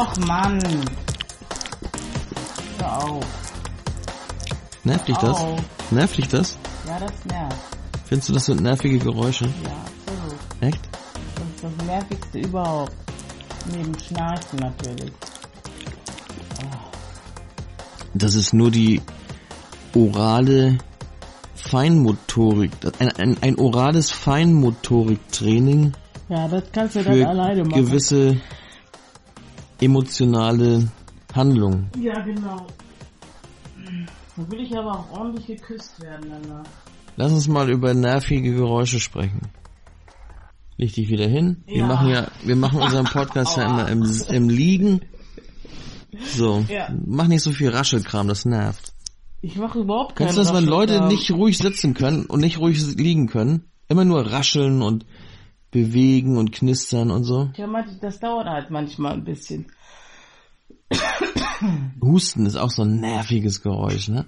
Och, Mann. Hör auf. Nervt dich das? Au. Nervt dich das? Ja, das nervt. Findest du, das sind nervige Geräusche? Ja, absolut. Echt? Das ist das Nervigste überhaupt. Neben Schnarchen natürlich. Das ist nur die orale Feinmotorik, ein, ein, ein orales Feinmotoriktraining Ja, das kannst du dann alleine machen. gewisse emotionale Handlungen. Ja, genau. Da will ich aber auch ordentlich geküsst werden danach. Lass uns mal über nervige Geräusche sprechen. Leg dich wieder hin. Wir Ja. machen ja, wir machen unseren Podcast ja immer im, im Liegen. So. Ja. Mach nicht so viel Raschelkram, das nervt. Ich mache überhaupt keinen Kennst du das, wenn Leute nicht ruhig sitzen können und nicht ruhig liegen können? Immer nur rascheln und bewegen und knistern und so. Ja, das dauert halt manchmal ein bisschen. Husten ist auch so ein nerviges Geräusch, ne?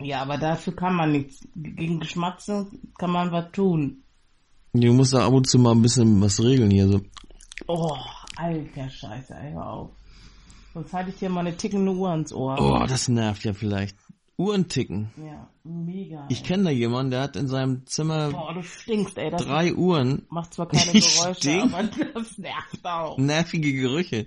Ja, aber dafür kann man nichts. Gegen Geschmatzen kann man was tun. Du musst da ab und zu mal ein bisschen was regeln hier so. Oh, alter Scheiße, ey, hör auf. Sonst halte ich dir mal eine tickende Uhr ans Ohr. Oh, das nervt ja vielleicht. Uhren ticken. Ja, mega. Ich kenne da jemanden, der hat in seinem Zimmer Boah, du stinkst, ey. Das drei Uhren, macht zwar keine Geräusche, stink. aber das nervt auch. nervige Gerüche.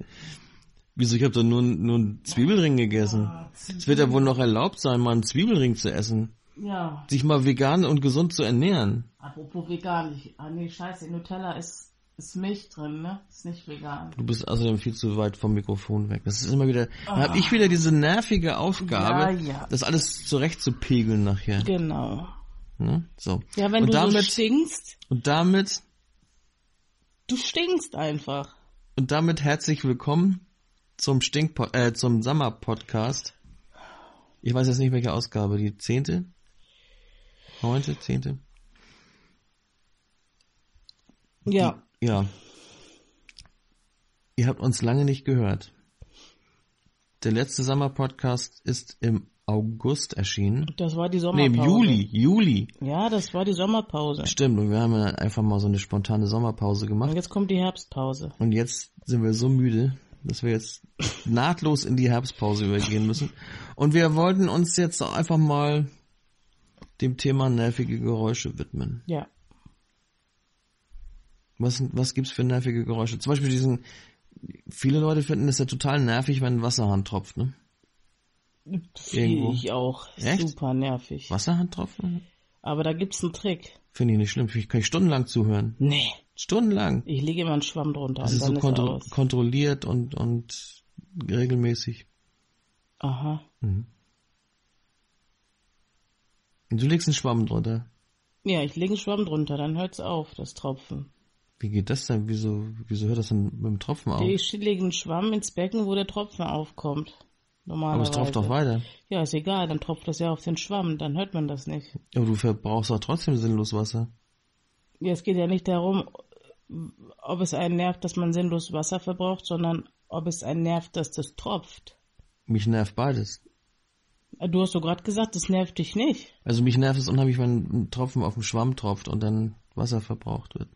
Wieso? Ich habe doch nur, nur einen Zwiebelring gegessen. Es wird ja wohl noch erlaubt sein, mal einen Zwiebelring zu essen. Ja, Sich mal vegan und gesund zu ernähren. apropos vegan. Ich, ah nee, scheiße, Nutella ist, ist Milch drin, ne? Ist nicht vegan. Du bist außerdem viel zu weit vom Mikrofon weg. Das ist immer wieder, da habe ich wieder diese nervige Aufgabe, Ja, ja. das alles zurechtzupegeln nachher. Genau. Ne? So. Ja, wenn und du so damit, stinkst, und damit, du stinkst einfach. und damit herzlich willkommen zum Stink, äh, zum Summer Podcast. Ich weiß jetzt nicht welche Ausgabe, die zehnte, neunte, zehnte. Ja. Ja. Ihr habt uns lange nicht gehört. Der letzte Summer Podcast ist im August erschienen. Das war die Nee, Sommerpause. im Juli, Juli. Ja, das war die Sommerpause. Stimmt, und wir haben ja einfach mal so eine spontane Sommerpause Und gemacht. jetzt kommt die Herbstpause. Und jetzt sind wir so müde, dass wir jetzt nahtlos in die Herbstpause übergehen müssen. Und wir wollten uns jetzt einfach mal dem Thema nervige Geräusche widmen. Ja. Was, was gibt's für nervige Geräusche? Zum Beispiel diesen, viele Leute finden es ja total nervig, wenn ein Wasserhahn tropft, ne? Finde ich auch. Echt? Super nervig. Wasserhahn tropfen? Aber da gibt's einen Trick. Finde ich nicht schlimm. Ich kann ich stundenlang zuhören. Nee. Stundenlang. Ich lege immer einen Schwamm drunter Das ist so ist kontro aus. kontrolliert und, und regelmäßig. Aha. Und du legst einen Schwamm drunter. Ja, ich lege einen Schwamm drunter, dann hört's auf, das Tropfen. Wie geht das denn? Wieso, wieso hört das denn mit dem Tropfen auf? Ich lege einen Schwamm ins Becken, wo der Tropfen aufkommt. Aber Normalerweise. es tropft doch weiter. Ja, ist egal, dann tropft das ja auf den Schwamm, dann hört man das nicht. Aber du verbrauchst doch trotzdem sinnlos Wasser. Ja, es geht ja nicht darum, ob es einen nervt, dass man sinnlos Wasser verbraucht, sondern ob es einen nervt, dass das tropft. Mich nervt beides. Du hast doch gerade gesagt, das nervt dich nicht. Also mich nervt es unheimlich, wenn ein Tropfen auf dem Schwamm tropft und dann Wasser verbraucht wird.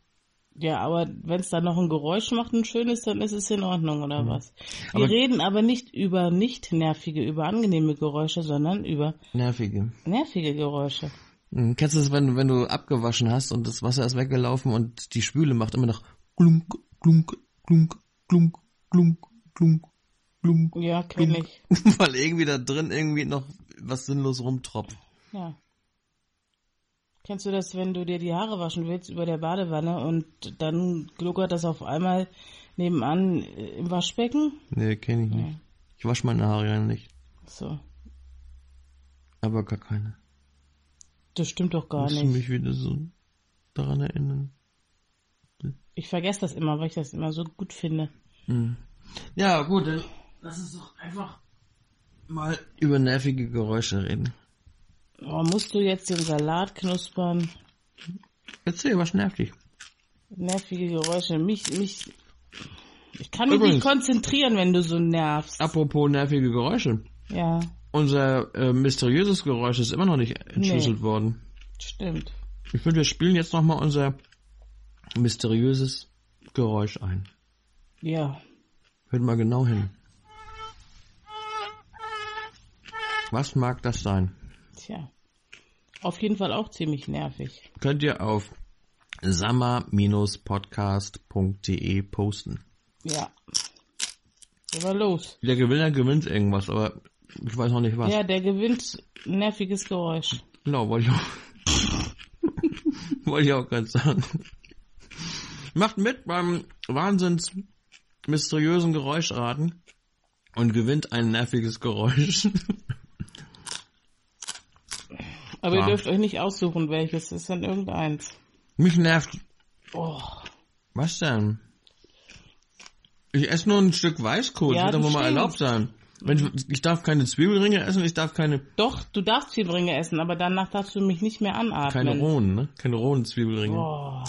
Ja, aber wenn es dann noch ein Geräusch macht, ein schönes, dann ist es in Ordnung, oder was? Wir Mhm. Aber- reden aber nicht über nicht nervige, über angenehme Geräusche, sondern über Nervige. nervige Geräusche. Mhm. Kennst du das, wenn, wenn du abgewaschen hast und das Wasser ist weggelaufen und die Spüle macht immer noch glunk, glunk, glunk, glunk, glunk, glunk, glunk. Ja, kenn ich. Weil irgendwie da drin irgendwie noch was sinnlos rumtropft. Ja. Kennst du das, wenn du dir die Haare waschen willst über der Badewanne und dann gluckert das auf einmal nebenan äh, im Waschbecken? Nee, kenne ich nicht. Ich wasche meine Haare ja nicht. So. Aber gar keine. Das stimmt doch gar Musst du nicht. mich wieder so daran erinnern. Ich vergesse das immer, weil ich das immer so gut finde. Ja, gut, lass uns doch einfach mal über nervige Geräusche reden. Oh, musst du jetzt den Salat knuspern? Erzähl, was nervt dich? Nervige Geräusche. Mich, mich. Ich kann mich Übrigens. nicht konzentrieren, wenn du so nervst. Apropos nervige Geräusche. Ja, Unser äh, mysteriöses Geräusch ist immer noch nicht entschlüsselt worden. stimmt. Ich finde, wir spielen jetzt nochmal unser mysteriöses Geräusch ein. Ja. Hört mal genau hin. Was mag das sein? Tja. Auf jeden Fall auch ziemlich nervig. Könnt ihr auf sammer-podcast.de posten. Ja. Aber los. Der Gewinner gewinnt irgendwas, aber ich weiß noch nicht was. Ja, der gewinnt nerviges Geräusch. Genau, wollte ich auch. wollte ich auch gerade sagen. Macht mit beim wahnsinns mysteriösen Geräuschraten und gewinnt ein nerviges Geräusch. Aber Ja. ihr dürft euch nicht aussuchen, welches. Das ist dann irgendeins. Mich nervt. Oh. Was denn? Ich esse nur ein Stück Weißkohl, Ja, das wird doch mal erlaubt sein. Wenn ich, ich darf keine Zwiebelringe essen, ich darf keine, Doch, du darfst Zwiebelringe essen, aber danach darfst du mich nicht mehr anatmen. keine rohen, ne? Keine rohen Zwiebelringe. Oh.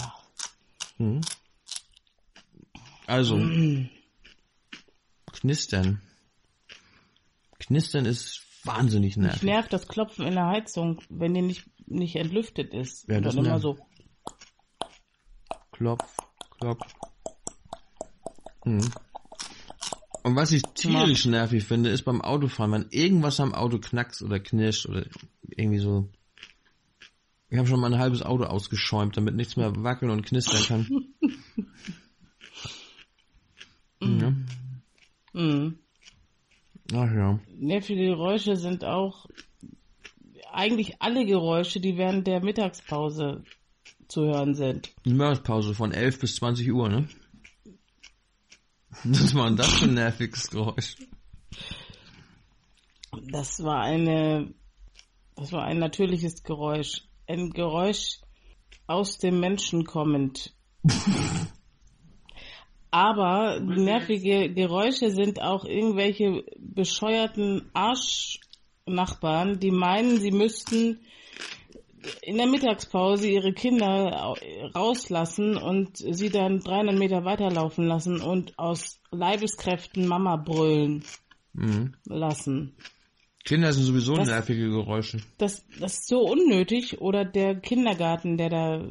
Mhm. Also, knistern. Knistern ist wahnsinnig nervig. nervt das Klopfen in der Heizung, wenn die nicht, nicht entlüftet ist. Ja, Und das dann immer so. Klopf, klopf. Mhm. Und was ich tierisch nervig finde, ist beim Autofahren, wenn irgendwas am Auto knackst oder knirscht oder irgendwie so. Ich habe schon mal ein halbes Auto ausgeschäumt, damit nichts mehr wackeln und knistern kann. ja. Mhm. Ach ja. Nervige Geräusche sind auch eigentlich alle Geräusche, die während der Mittagspause zu hören sind. Die Mittagspause von 11 bis 20 Uhr, ne? Was war das für ein nerviges Geräusch? Das war eine, das war ein natürliches Geräusch. Ein Geräusch aus dem Menschen kommend. Aber nervige Geräusche sind auch irgendwelche bescheuerten Arschnachbarn, die meinen, sie müssten in der Mittagspause ihre Kinder au- rauslassen und sie dann 300 Meter weiterlaufen lassen und aus Leibeskräften Mama brüllen Mhm. lassen. Kinder sind sowieso Das- nervige Geräusche. das, das ist so unnötig. Oder der Kindergarten, der da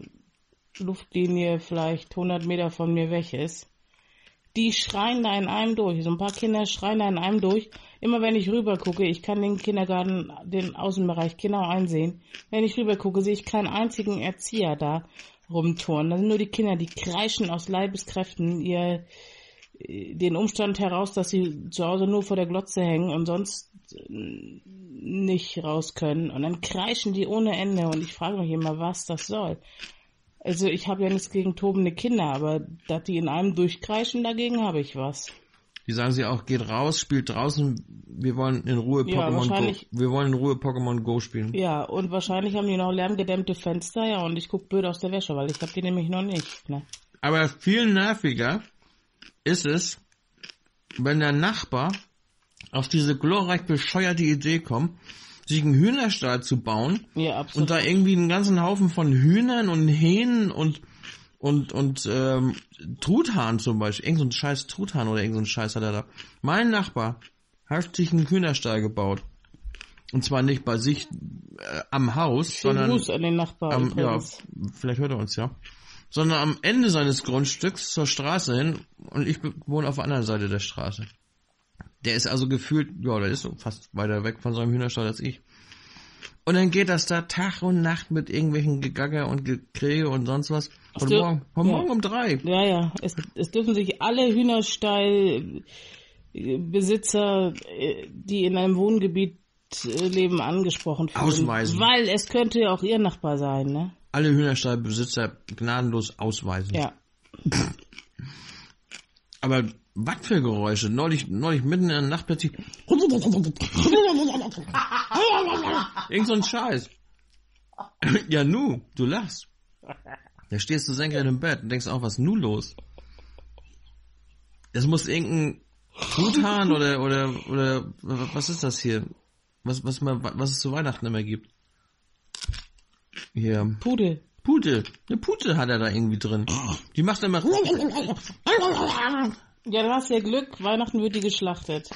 Luftlinie vielleicht 100 Meter von mir weg ist. Die schreien da in einem durch. So ein paar Kinder schreien da in einem durch. Immer wenn ich rüber gucke, ich kann den Kindergarten, den Außenbereich genau einsehen. Wenn ich rüber gucke, sehe ich keinen einzigen Erzieher da rumturnen. Das sind nur die Kinder, die kreischen aus Leibeskräften ihr, den Umstand heraus, dass sie zu Hause nur vor der Glotze hängen und sonst äh, nicht raus können. Und dann kreischen die ohne Ende und ich frage mich immer, was das soll. Also ich habe ja nichts gegen tobende Kinder, aber dass die in einem durchkreischen, dagegen habe ich was. Die sagen sie auch, geht raus, spielt draußen, wir wollen in Ruhe Ja, Pokémon Go. wahrscheinlich- Wir wollen in Ruhe Pokémon Go spielen. Ja, und wahrscheinlich haben die noch lärmgedämmte Fenster, ja, und ich guck blöd aus der Wäsche, weil ich habe die nämlich noch nicht. Ne? Aber viel nerviger ist es, wenn der Nachbar auf diese glorreich bescheuerte Idee kommt, sich einen Hühnerstall zu bauen Ja, absolut. und da irgendwie einen ganzen Haufen von Hühnern und Hähnen und und und ähm, Truthahn zum Beispiel, irgend so ein scheiß Truthahn oder irgend so ein Scheiß hat er da. Mein Nachbar hat sich einen Hühnerstall gebaut. Und zwar nicht bei sich äh, am Haus, Schönen sondern Gruß an den Nachbarn. am, ja, vielleicht hört er uns ja. Sondern am Ende seines Grundstücks zur Straße hin und ich wohne auf der anderen Seite der Straße. Der ist also gefühlt, ja, der ist so fast weiter weg von seinem Hühnerstall als ich. Und dann geht das da Tag und Nacht mit irgendwelchen Gegagger und Gekrähe und sonst was. Du- Morgen, heute ja. Morgen um drei. Ja, ja. Es, es dürfen sich alle Hühnerstallbesitzer, äh, die in einem Wohngebiet äh, leben, angesprochen fühlen. Ausweisen. Weil es könnte ja auch ihr Nachbar sein, ne? Alle Hühnerstallbesitzer gnadenlos ausweisen. Ja. Aber was für Geräusche? Neulich, neulich mitten in der Nacht plötzlich. Irgend so ein Scheiß. Ja, nu, du lachst. Da stehst du senkrecht im Bett und denkst auch, was ist nu los? Das muss irgendein Truthahn oder, oder, oder, was ist das hier? Was, was man, was es zu Weihnachten immer gibt. Hier, Pudel. Pute. Eine Pute hat er da irgendwie drin. Die macht immer, Ja, du hast ja Glück, Weihnachten wird die geschlachtet.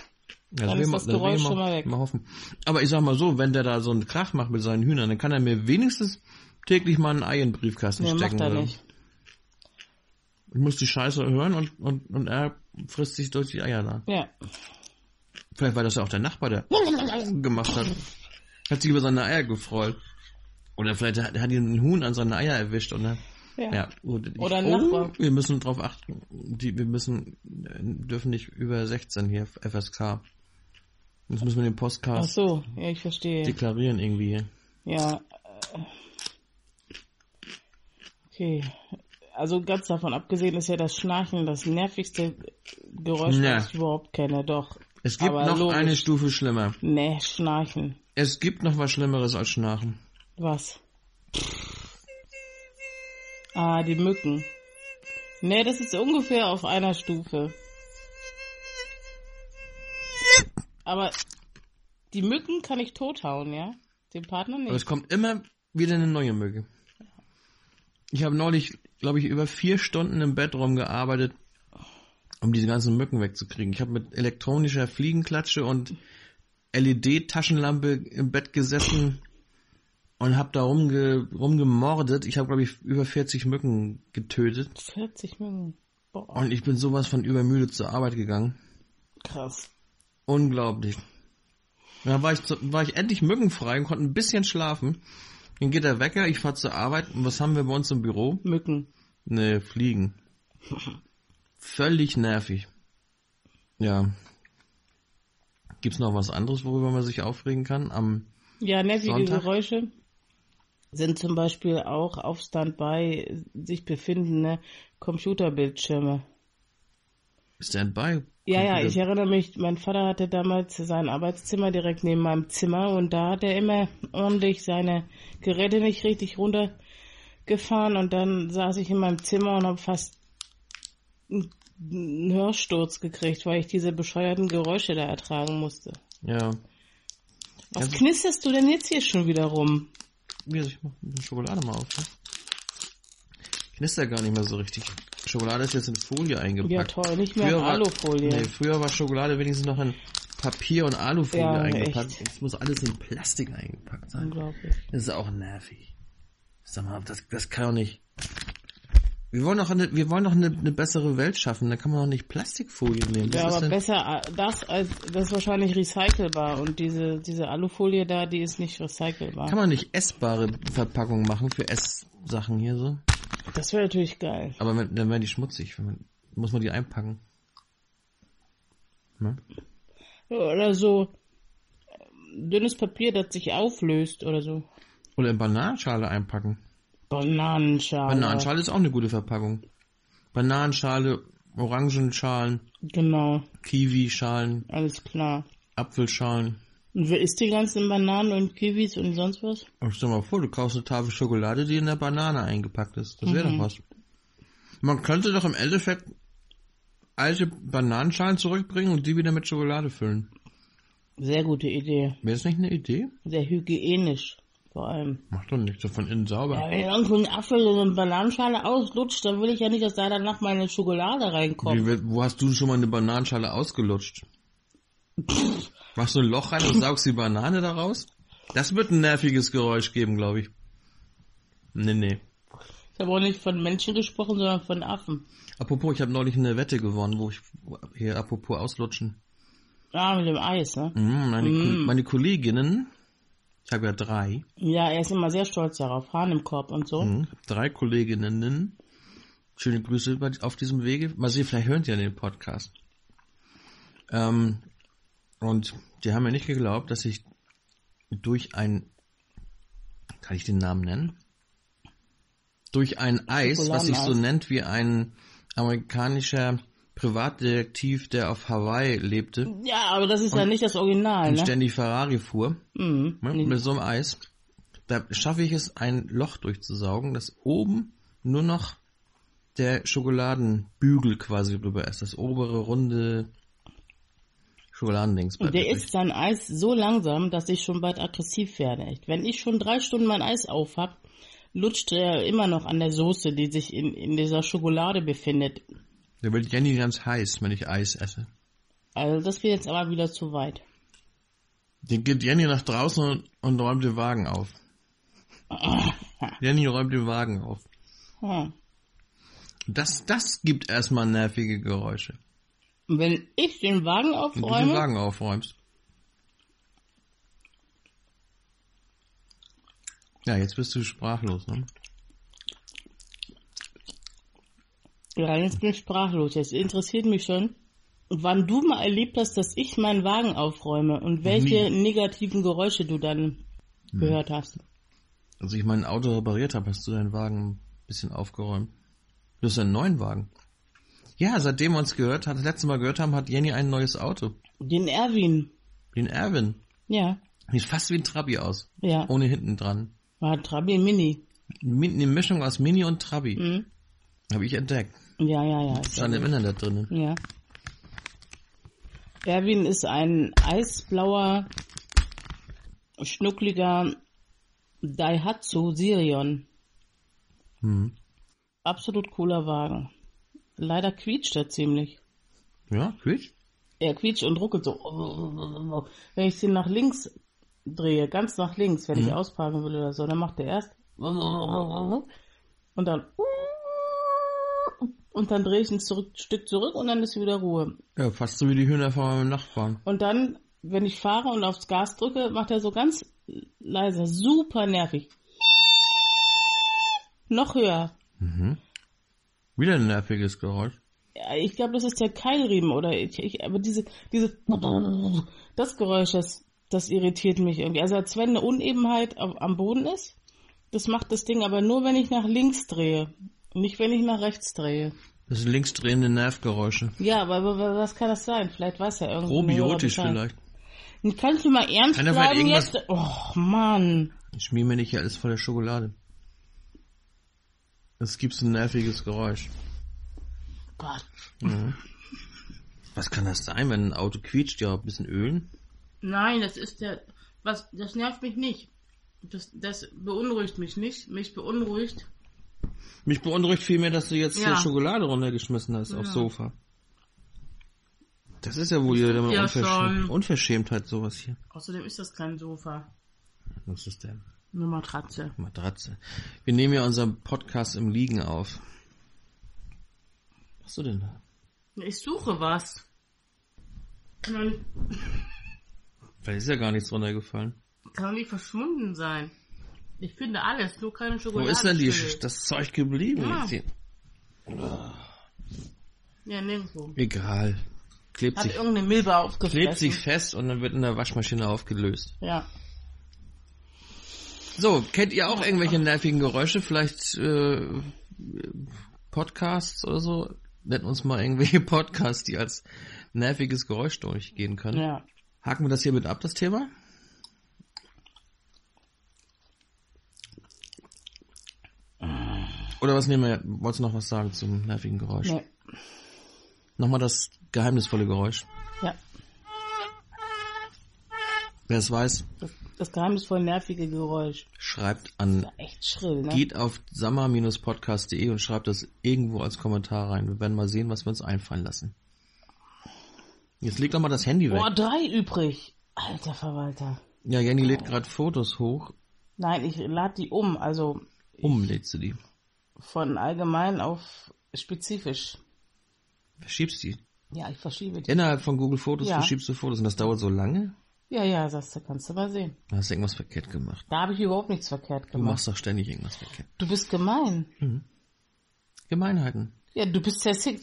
Ja, Dann ist das Geräusch schon mal weg. Mal hoffen. Aber ich sag mal so, wenn der da so einen Krach macht mit seinen Hühnern, dann kann er mir wenigstens täglich mal ein Ei in den Briefkasten Nee, stecken. macht er oder? nicht. Ich muss die Scheiße hören und, und, und er frisst sich durch die Eier da. Ja. Vielleicht war das ja auch der Nachbar, der gemacht hat. Hat sich über seine Eier gefreut. Oder vielleicht hat, hat ihn ein Huhn an seine Eier erwischt und dann, Ja. ja, ich- Oder ein Nachbar. Wir müssen drauf achten. Die, wir müssen, äh, dürfen nicht über 16 hier, FSK. Das müssen wir den Ach Postcast so, ja, ich verstehe. deklarieren irgendwie hier. Ja. äh, Okay. Also ganz davon abgesehen ist ja das Schnarchen das nervigste Geräusch, Ja. das ich überhaupt kenne. Doch. Es gibt Aber noch logisch. eine Stufe schlimmer. Nee, Schnarchen. Es gibt noch was Schlimmeres als Schnarchen. Was? Ah, die Mücken. Nee, das ist ungefähr auf einer Stufe. Aber die Mücken kann ich tothauen, ja? Den Partner Aber es nicht. kommt immer wieder eine neue Mücke. Ich habe neulich, glaube ich, über vier Stunden im Bett rumgearbeitet, um diese ganzen Mücken wegzukriegen. Ich habe mit elektronischer Fliegenklatsche und LED-Taschenlampe im Bett gesessen und habe da rumge rumgemordet. Ich habe, glaube ich, über 40 Mücken getötet. 40 Mücken. Boah, Und ich bin sowas von übermüdet zur Arbeit gegangen. krass. Unglaublich. Da war ich, war ich endlich mückenfrei und konnte ein bisschen schlafen. Dann geht der Wecker, ich fahr zur Arbeit. Und was haben wir bei uns im Büro? Mücken. Ne, Fliegen. Völlig nervig. Ja. Gibt's noch was anderes, worüber man sich aufregen kann? Am Ja, nervige Sonntag? Geräusche sind zum Beispiel auch auf Standby sich befindende Computerbildschirme. Standby? Ja, ja, ich erinnere mich, mein Vater hatte damals sein Arbeitszimmer direkt neben meinem Zimmer und da hat er immer ordentlich seine Geräte nicht richtig runtergefahren und dann saß ich in meinem Zimmer und habe fast einen einen Hörsturz gekriegt, weil ich diese bescheuerten Geräusche da ertragen musste. Ja. Was Also- knisterst du denn jetzt hier schon wieder rum? Wie, ich mach die Schokolade mal auf. Ne? Knistert gar nicht mehr so richtig. Schokolade ist jetzt in Folie eingepackt. Ja, toll, nicht mehr in Früher war- Alufolie. Nee, früher war Schokolade wenigstens noch in Papier und Alufolie Ja, eingepackt. echt. Jetzt muss alles in Plastik eingepackt sein. Unglaublich. Das ist auch nervig. Sag mal, das, das kann doch nicht. Wir wollen doch eine, wir wollen doch eine, eine bessere Welt schaffen. Da kann man doch nicht Plastikfolie nehmen. Was Ja, aber denn- besser das als das ist wahrscheinlich recycelbar und diese diese Alufolie da, die ist nicht recycelbar. Kann man nicht essbare Verpackungen machen für Esssachen hier so? Das wäre natürlich geil. Aber wenn, dann werden die schmutzig. Wenn man, muss man die einpacken. Ne? Oder so ähm, dünnes Papier, das sich auflöst oder so. Oder in Bananenschale einpacken. Bananenschale. Bananenschale ist auch eine gute Verpackung. Bananenschale, Orangenschalen, Genau, Kiwischalen, alles klar. Apfelschalen. Und wer isst die ganzen Bananen und Kiwis und sonst was? Und stell mal vor, du kaufst eine Tafel Schokolade, die in der Banane eingepackt ist. Das wäre Mhm. doch was. Man könnte doch im Endeffekt alte Bananenschalen zurückbringen und die wieder mit Schokolade füllen. Sehr gute Idee. Wäre das nicht eine Idee? Sehr hygienisch vor allem. Macht doch nicht so von innen sauber. Ja, wenn irgendwo ein Apfel in eine Bananenschale auslutscht, dann will ich ja nicht, dass da danach meine Schokolade reinkommt. Wie, wo hast du schon mal eine Bananenschale ausgelutscht? Machst du ein Loch rein und saugst die Banane daraus? Das wird ein nerviges Geräusch geben, glaube ich. Nee, nee. Ich habe auch nicht von Menschen gesprochen, sondern von Affen. Apropos, ich habe neulich eine Wette gewonnen, wo ich hier apropos auslutschen. Ah, mit dem Eis, ne? Mhm, meine, Ko- Mm. meine Kolleginnen, ich habe ja drei, Ja, er ist immer sehr stolz darauf. Hahn im Korb und so. mhm, drei Kolleginnen. Schöne Grüße auf diesem Wege. Mal sehen, vielleicht hören die ja den Podcast. Ähm, und die haben mir nicht geglaubt, dass ich durch ein, kann ich den Namen nennen? Durch ein Eis, was sich so nennt wie ein amerikanischer Privatdetektiv, der auf Hawaii lebte Ja, aber das ist ja nicht das Original, und ne? ständig Ferrari fuhr, Mhm. ne, Nee. mit so einem Eis, da schaffe ich es, ein Loch durchzusaugen, dass oben nur noch der Schokoladenbügel quasi drüber ist, das obere runde Schokoladendings. Der isst sein Eis so langsam, dass ich schon bald aggressiv werde. Echt. Wenn ich schon drei Stunden mein Eis auf hab, lutscht er immer noch an der Soße, die sich in, in dieser Schokolade befindet. Der wird Jenny ganz heiß, wenn ich Eis esse. Also das geht jetzt aber wieder zu weit. Die geht Jenny nach draußen und, und räumt den Wagen auf. Jenny räumt den Wagen auf. Hm. Das, das gibt erstmal nervige Geräusche. Und wenn ich den Wagen Wenn du den aufräume, Wagen aufräumst. Ja, jetzt bist du sprachlos, ne? Ja, jetzt bin ich sprachlos. Jetzt interessiert mich schon, wann du mal erlebt hast, dass ich meinen Wagen aufräume und welche negativen Geräusche du dann gehört hast. Als ich mein Auto repariert habe, hast du deinen Wagen ein bisschen aufgeräumt. Du hast einen neuen Wagen. Ja, seitdem wir uns gehört, hat das letzte Mal gehört haben, hat Jenny ein neues Auto. Den Erwin. Den Erwin. Ja, Sieht fast wie ein Trabi aus. ja. Ohne hinten dran. War Trabi Mini. Mi- Eine Mischung aus Mini und Trabi. Mhm. Habe ich entdeckt. Ja, ja, ja. Stand im Internet drinnen. Ja. Erwin ist ein eisblauer, schnuckliger Daihatsu Sirion. Hm. Absolut cooler Wagen. Leider quietscht er ziemlich. Ja, quietsch. Er quietscht und ruckelt so. Wenn ich den nach links drehe, ganz nach links, wenn ich ausparken will oder so, dann macht er erst und dann und dann drehe ich ein zurück, Stück zurück und dann ist wieder Ruhe. Ja, fast so wie die Hühner von meinem Nachbarn. Und dann, wenn ich fahre und aufs Gas drücke, macht er so ganz leise, super nervig. Noch höher. Wieder ein nerviges Geräusch. Ja, ich glaube, das ist der Keilriemen oder ich, ich aber diese, diese, das Geräusch, das, das irritiert mich irgendwie. Also als wenn eine Unebenheit am Boden ist, das macht das Ding aber nur, wenn ich nach links drehe. Nicht, wenn ich nach rechts drehe. Das sind linksdrehende Nervgeräusche. Ja, aber, aber was kann das sein? Vielleicht weiß er irgendwie. Probiotisch vielleicht. Kannst du mal ernst er vielleicht bleiben irgendwas- jetzt? Oh, Mann. Ich schmier mir nicht alles voller Schokolade. Es gibt so ein nerviges Geräusch. Gott. Was kann das sein, wenn ein Auto quietscht? Ja, ein bisschen ölen? Nein, das ist der. Was, das nervt mich nicht. Das, das beunruhigt mich nicht. Mich beunruhigt. Mich beunruhigt vielmehr, dass du jetzt Ja. hier Schokolade runtergeschmissen hast aufs Ja. Sofa. Das ist ja wohl wieder ja Unverschäm schon. Unverschämtheit, sowas hier. Außerdem ist das kein Sofa. Was ist denn? Eine Matratze. Matratze. Wir nehmen ja unseren Podcast im Liegen auf. Was hast du denn da? Ich suche was. Vielleicht ist ja gar nichts runtergefallen. kann doch nicht verschwunden sein. Ich finde alles, nur keine Wo Schokolade. ist denn die, das Zeug geblieben? Ja. Ja, nirgendwo. Egal. Klebt Hat sich, irgendeine Milbe aufgefressen. klebt sich fest und dann wird in der Waschmaschine aufgelöst. Ja. So, kennt ihr auch irgendwelche nervigen Geräusche? Vielleicht äh, Podcasts oder so? Nennt uns mal irgendwelche Podcasts, die als nerviges Geräusch durchgehen können. Ja. Haken wir das hiermit ab, das Thema? Oder was nehmen wir? Wolltest du noch was sagen zum nervigen Geräusch? Nee. Nochmal das geheimnisvolle Geräusch. Ja. Wer es weiß, Das, das geheimnisvoll nervige Geräusch. schreibt an Echt schrill, ne? Geht auf sammer-podcast.de und schreibt das irgendwo als Kommentar rein. Wir werden mal sehen, was wir uns einfallen lassen. Jetzt leg doch mal das Handy weg. Boah, drei übrig. Alter Verwalter. Ja, Jenny lädt gerade Fotos hoch. Nein, ich lade die um. Also Um lädst du die. Von allgemein auf spezifisch. Verschiebst die. Ja, ich verschiebe die. Innerhalb von Google Fotos Ja. verschiebst du Fotos und das dauert so lange? Ja, ja, sagst du, kannst du mal sehen. Da hast du irgendwas verkehrt gemacht. Da habe ich überhaupt nichts verkehrt Du gemacht. machst doch ständig irgendwas verkehrt. Du bist gemein. Gemeinheiten. Ja, du bist sehr sehr-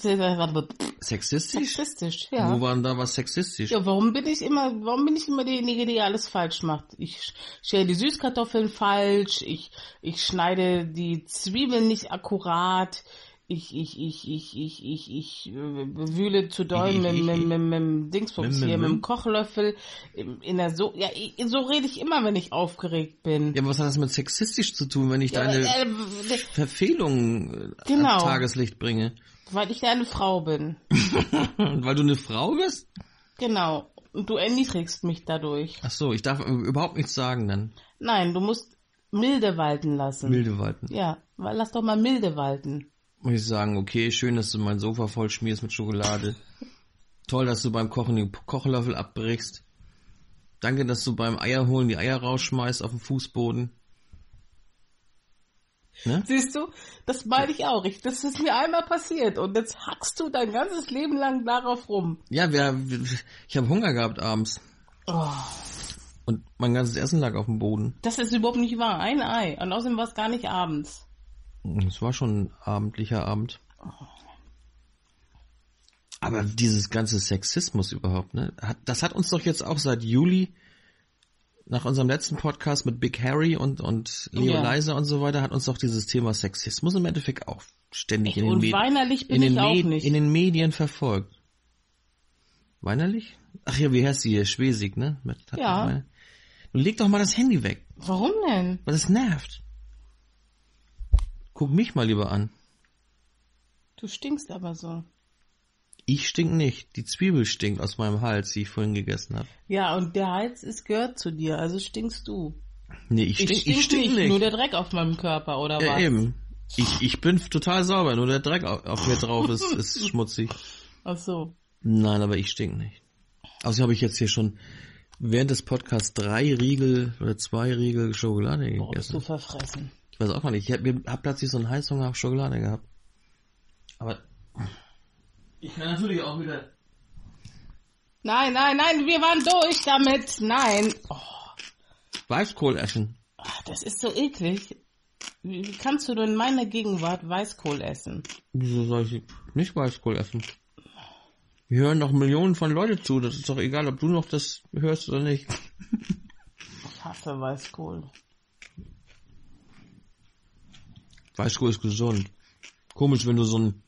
Sexistisch? sexistisch, Wo ja. war denn da was sexistisch? Ja, warum bin ich immer, warum bin ich immer diejenige, die alles falsch macht? Ich schäle die Süßkartoffeln falsch, ich, ich schneide die Zwiebeln nicht akkurat, ich, ich, ich, ich, ich, ich, ich äh, wühle zu doll mit, mit, mit, mit, dem Dingsbums hier, mit dem Kochlöffel, in in der so, ja, ich, so rede ich immer, wenn ich aufgeregt bin. Ja, aber was hat das mit sexistisch zu tun, wenn ich Ja, deine äh, Verfehlungen äh, Genau. ans Tageslicht bringe? weil ich eine Frau bin. Und weil du eine Frau bist? Genau. Und du erniedrigst mich dadurch. Ach so, ich darf äh, überhaupt nichts sagen dann. Nein, du musst milde walten lassen. Milde walten. Ja, weil lass doch mal milde walten. Muss ich sagen, okay, schön, dass du mein Sofa voll schmierst mit Schokolade. Toll, dass du beim Kochen den Kochlöffel abbrichst. Danke, dass du beim Eierholen die Eier rausschmeißt auf den Fußboden. Ne? Siehst du, das meine ich auch. Ich, das ist mir einmal passiert und jetzt hackst du dein ganzes Leben lang darauf rum. Ja, wir, ich habe Hunger gehabt abends. Oh, Und mein ganzes Essen lag auf dem Boden. das ist überhaupt nicht wahr. Ein Ei. Und außerdem war es gar nicht abends. Es war schon ein abendlicher Abend. Aber dieses ganze Sexismus überhaupt, ne? Hat, das hat uns doch jetzt auch seit Juli nach unserem letzten Podcast mit Big Harry und, und Leo Ja. Leiser und so weiter, hat uns doch dieses Thema Sexismus im Endeffekt auch ständig in den, Und Medien, weinerlich bin in, den Med- nicht. in den Medien verfolgt. Weinerlich? Ach ja, wie heißt sie hier? Schwesig, ne? Mit, hat Ja. meine- Nun leg doch mal das Handy weg, Warum denn? weil das nervt. Guck mich mal lieber an. Du stinkst aber so. Ich stink nicht. Die Zwiebel stinkt aus meinem Hals, die ich vorhin gegessen habe. Ja, und der Hals ist gehört zu dir, also stinkst du. Nee, ich stink, ich stink, ich stink nicht, nicht. nur der Dreck auf meinem Körper, oder ja, was? eben. Ich, ich bin total sauber, nur der Dreck auf, auf mir drauf ist, ist schmutzig. Ach so. Nein, aber ich stink nicht. Außerdem habe ich jetzt hier schon während des Podcasts drei Riegel oder zwei Riegel Schokolade Boah, bist du gegessen. verfressen. Ich weiß auch gar nicht. Ich habe hab plötzlich so einen Heißhunger auf Schokolade gehabt. Aber ich kann natürlich auch wieder. Nein, nein, nein, wir waren durch damit. Nein. Oh, Weißkohl essen. ach, das ist so eklig. Wie, kannst du denn in meiner Gegenwart Weißkohl essen? Wieso soll ich nicht Weißkohl essen? Wir hören noch Millionen von Leute zu. Das ist doch egal, ob du noch das hörst oder nicht. Ich hasse Weißkohl. Weißkohl ist gesund. Komisch, wenn du so ein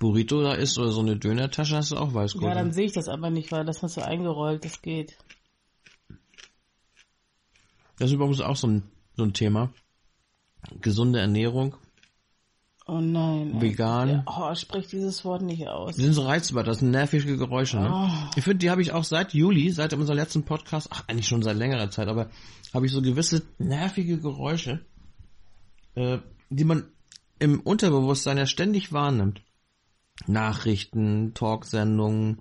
Burrito da isst oder so eine Dönertasche, hast du auch Weißkohl. Ja, dann sehe ich das aber nicht, weil das hast du eingerollt, das geht. Das ist übrigens auch so ein, so ein Thema. Gesunde Ernährung. Oh nein. Vegan. Ja, oh, sprich dieses Wort nicht aus. Die sind so reizbar, das sind nervige Geräusche. Ne? Oh. Ich finde, die habe ich auch seit Juli, seit unserem letzten Podcast, ach eigentlich schon seit längerer Zeit, aber habe ich so gewisse nervige Geräusche, äh, die man im Unterbewusstsein ja ständig wahrnimmt. Nachrichten, Talksendungen,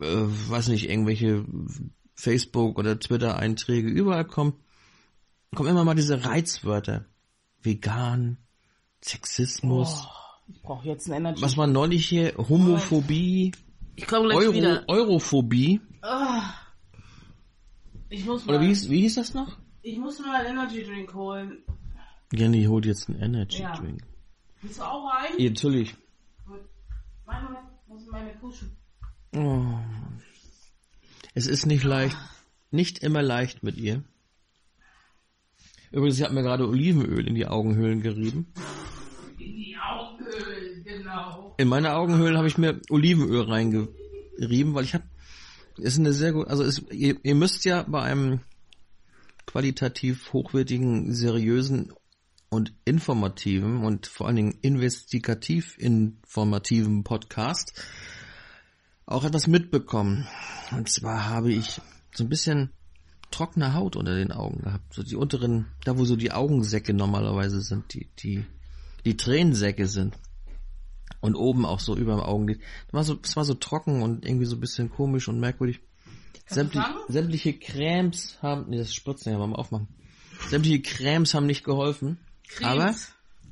äh, weiß nicht, irgendwelche Facebook- oder Twitter-Einträge, überall kommen, kommen immer mal diese Reizwörter. Vegan, Sexismus, Oh, ich brauche jetzt ein Energy. was war neulich hier, Homophobie, Ich komme gleich Euro, wieder. Europhobie. Ah. Ich muss mal, Oder wie hieß, wie hieß das noch? ich muss mal einen Energy Drink holen. Jenny holt jetzt einen Energy Ja. Drink. Willst du auch rein? Ja, natürlich. Gut. Mal, muss meine kuschen. Oh. Es ist nicht leicht, nicht immer leicht mit ihr. Übrigens, sie hat mir gerade Olivenöl in die Augenhöhlen gerieben. In die Augenhöhlen, genau. In meine Augenhöhlen habe ich mir Olivenöl reingerieben, weil ich habe, ist eine sehr gut, also es, ihr, ihr müsst ja bei einem qualitativ hochwertigen, seriösen und informativen und vor allen Dingen investigativ informativen Podcast auch etwas mitbekommen. Und zwar habe ich so ein bisschen trockene Haut unter den Augen gehabt. So die unteren, da wo so die Augensäcke normalerweise sind, die, die, die Tränensäcke sind. Und oben auch so über dem Augenlid. Das war so, es war so trocken und irgendwie so ein bisschen komisch und merkwürdig. Sämtlich, sämtliche Cremes haben, nee, das Spritzen ja mal aufmachen. Sämtliche Cremes haben nicht geholfen. Aber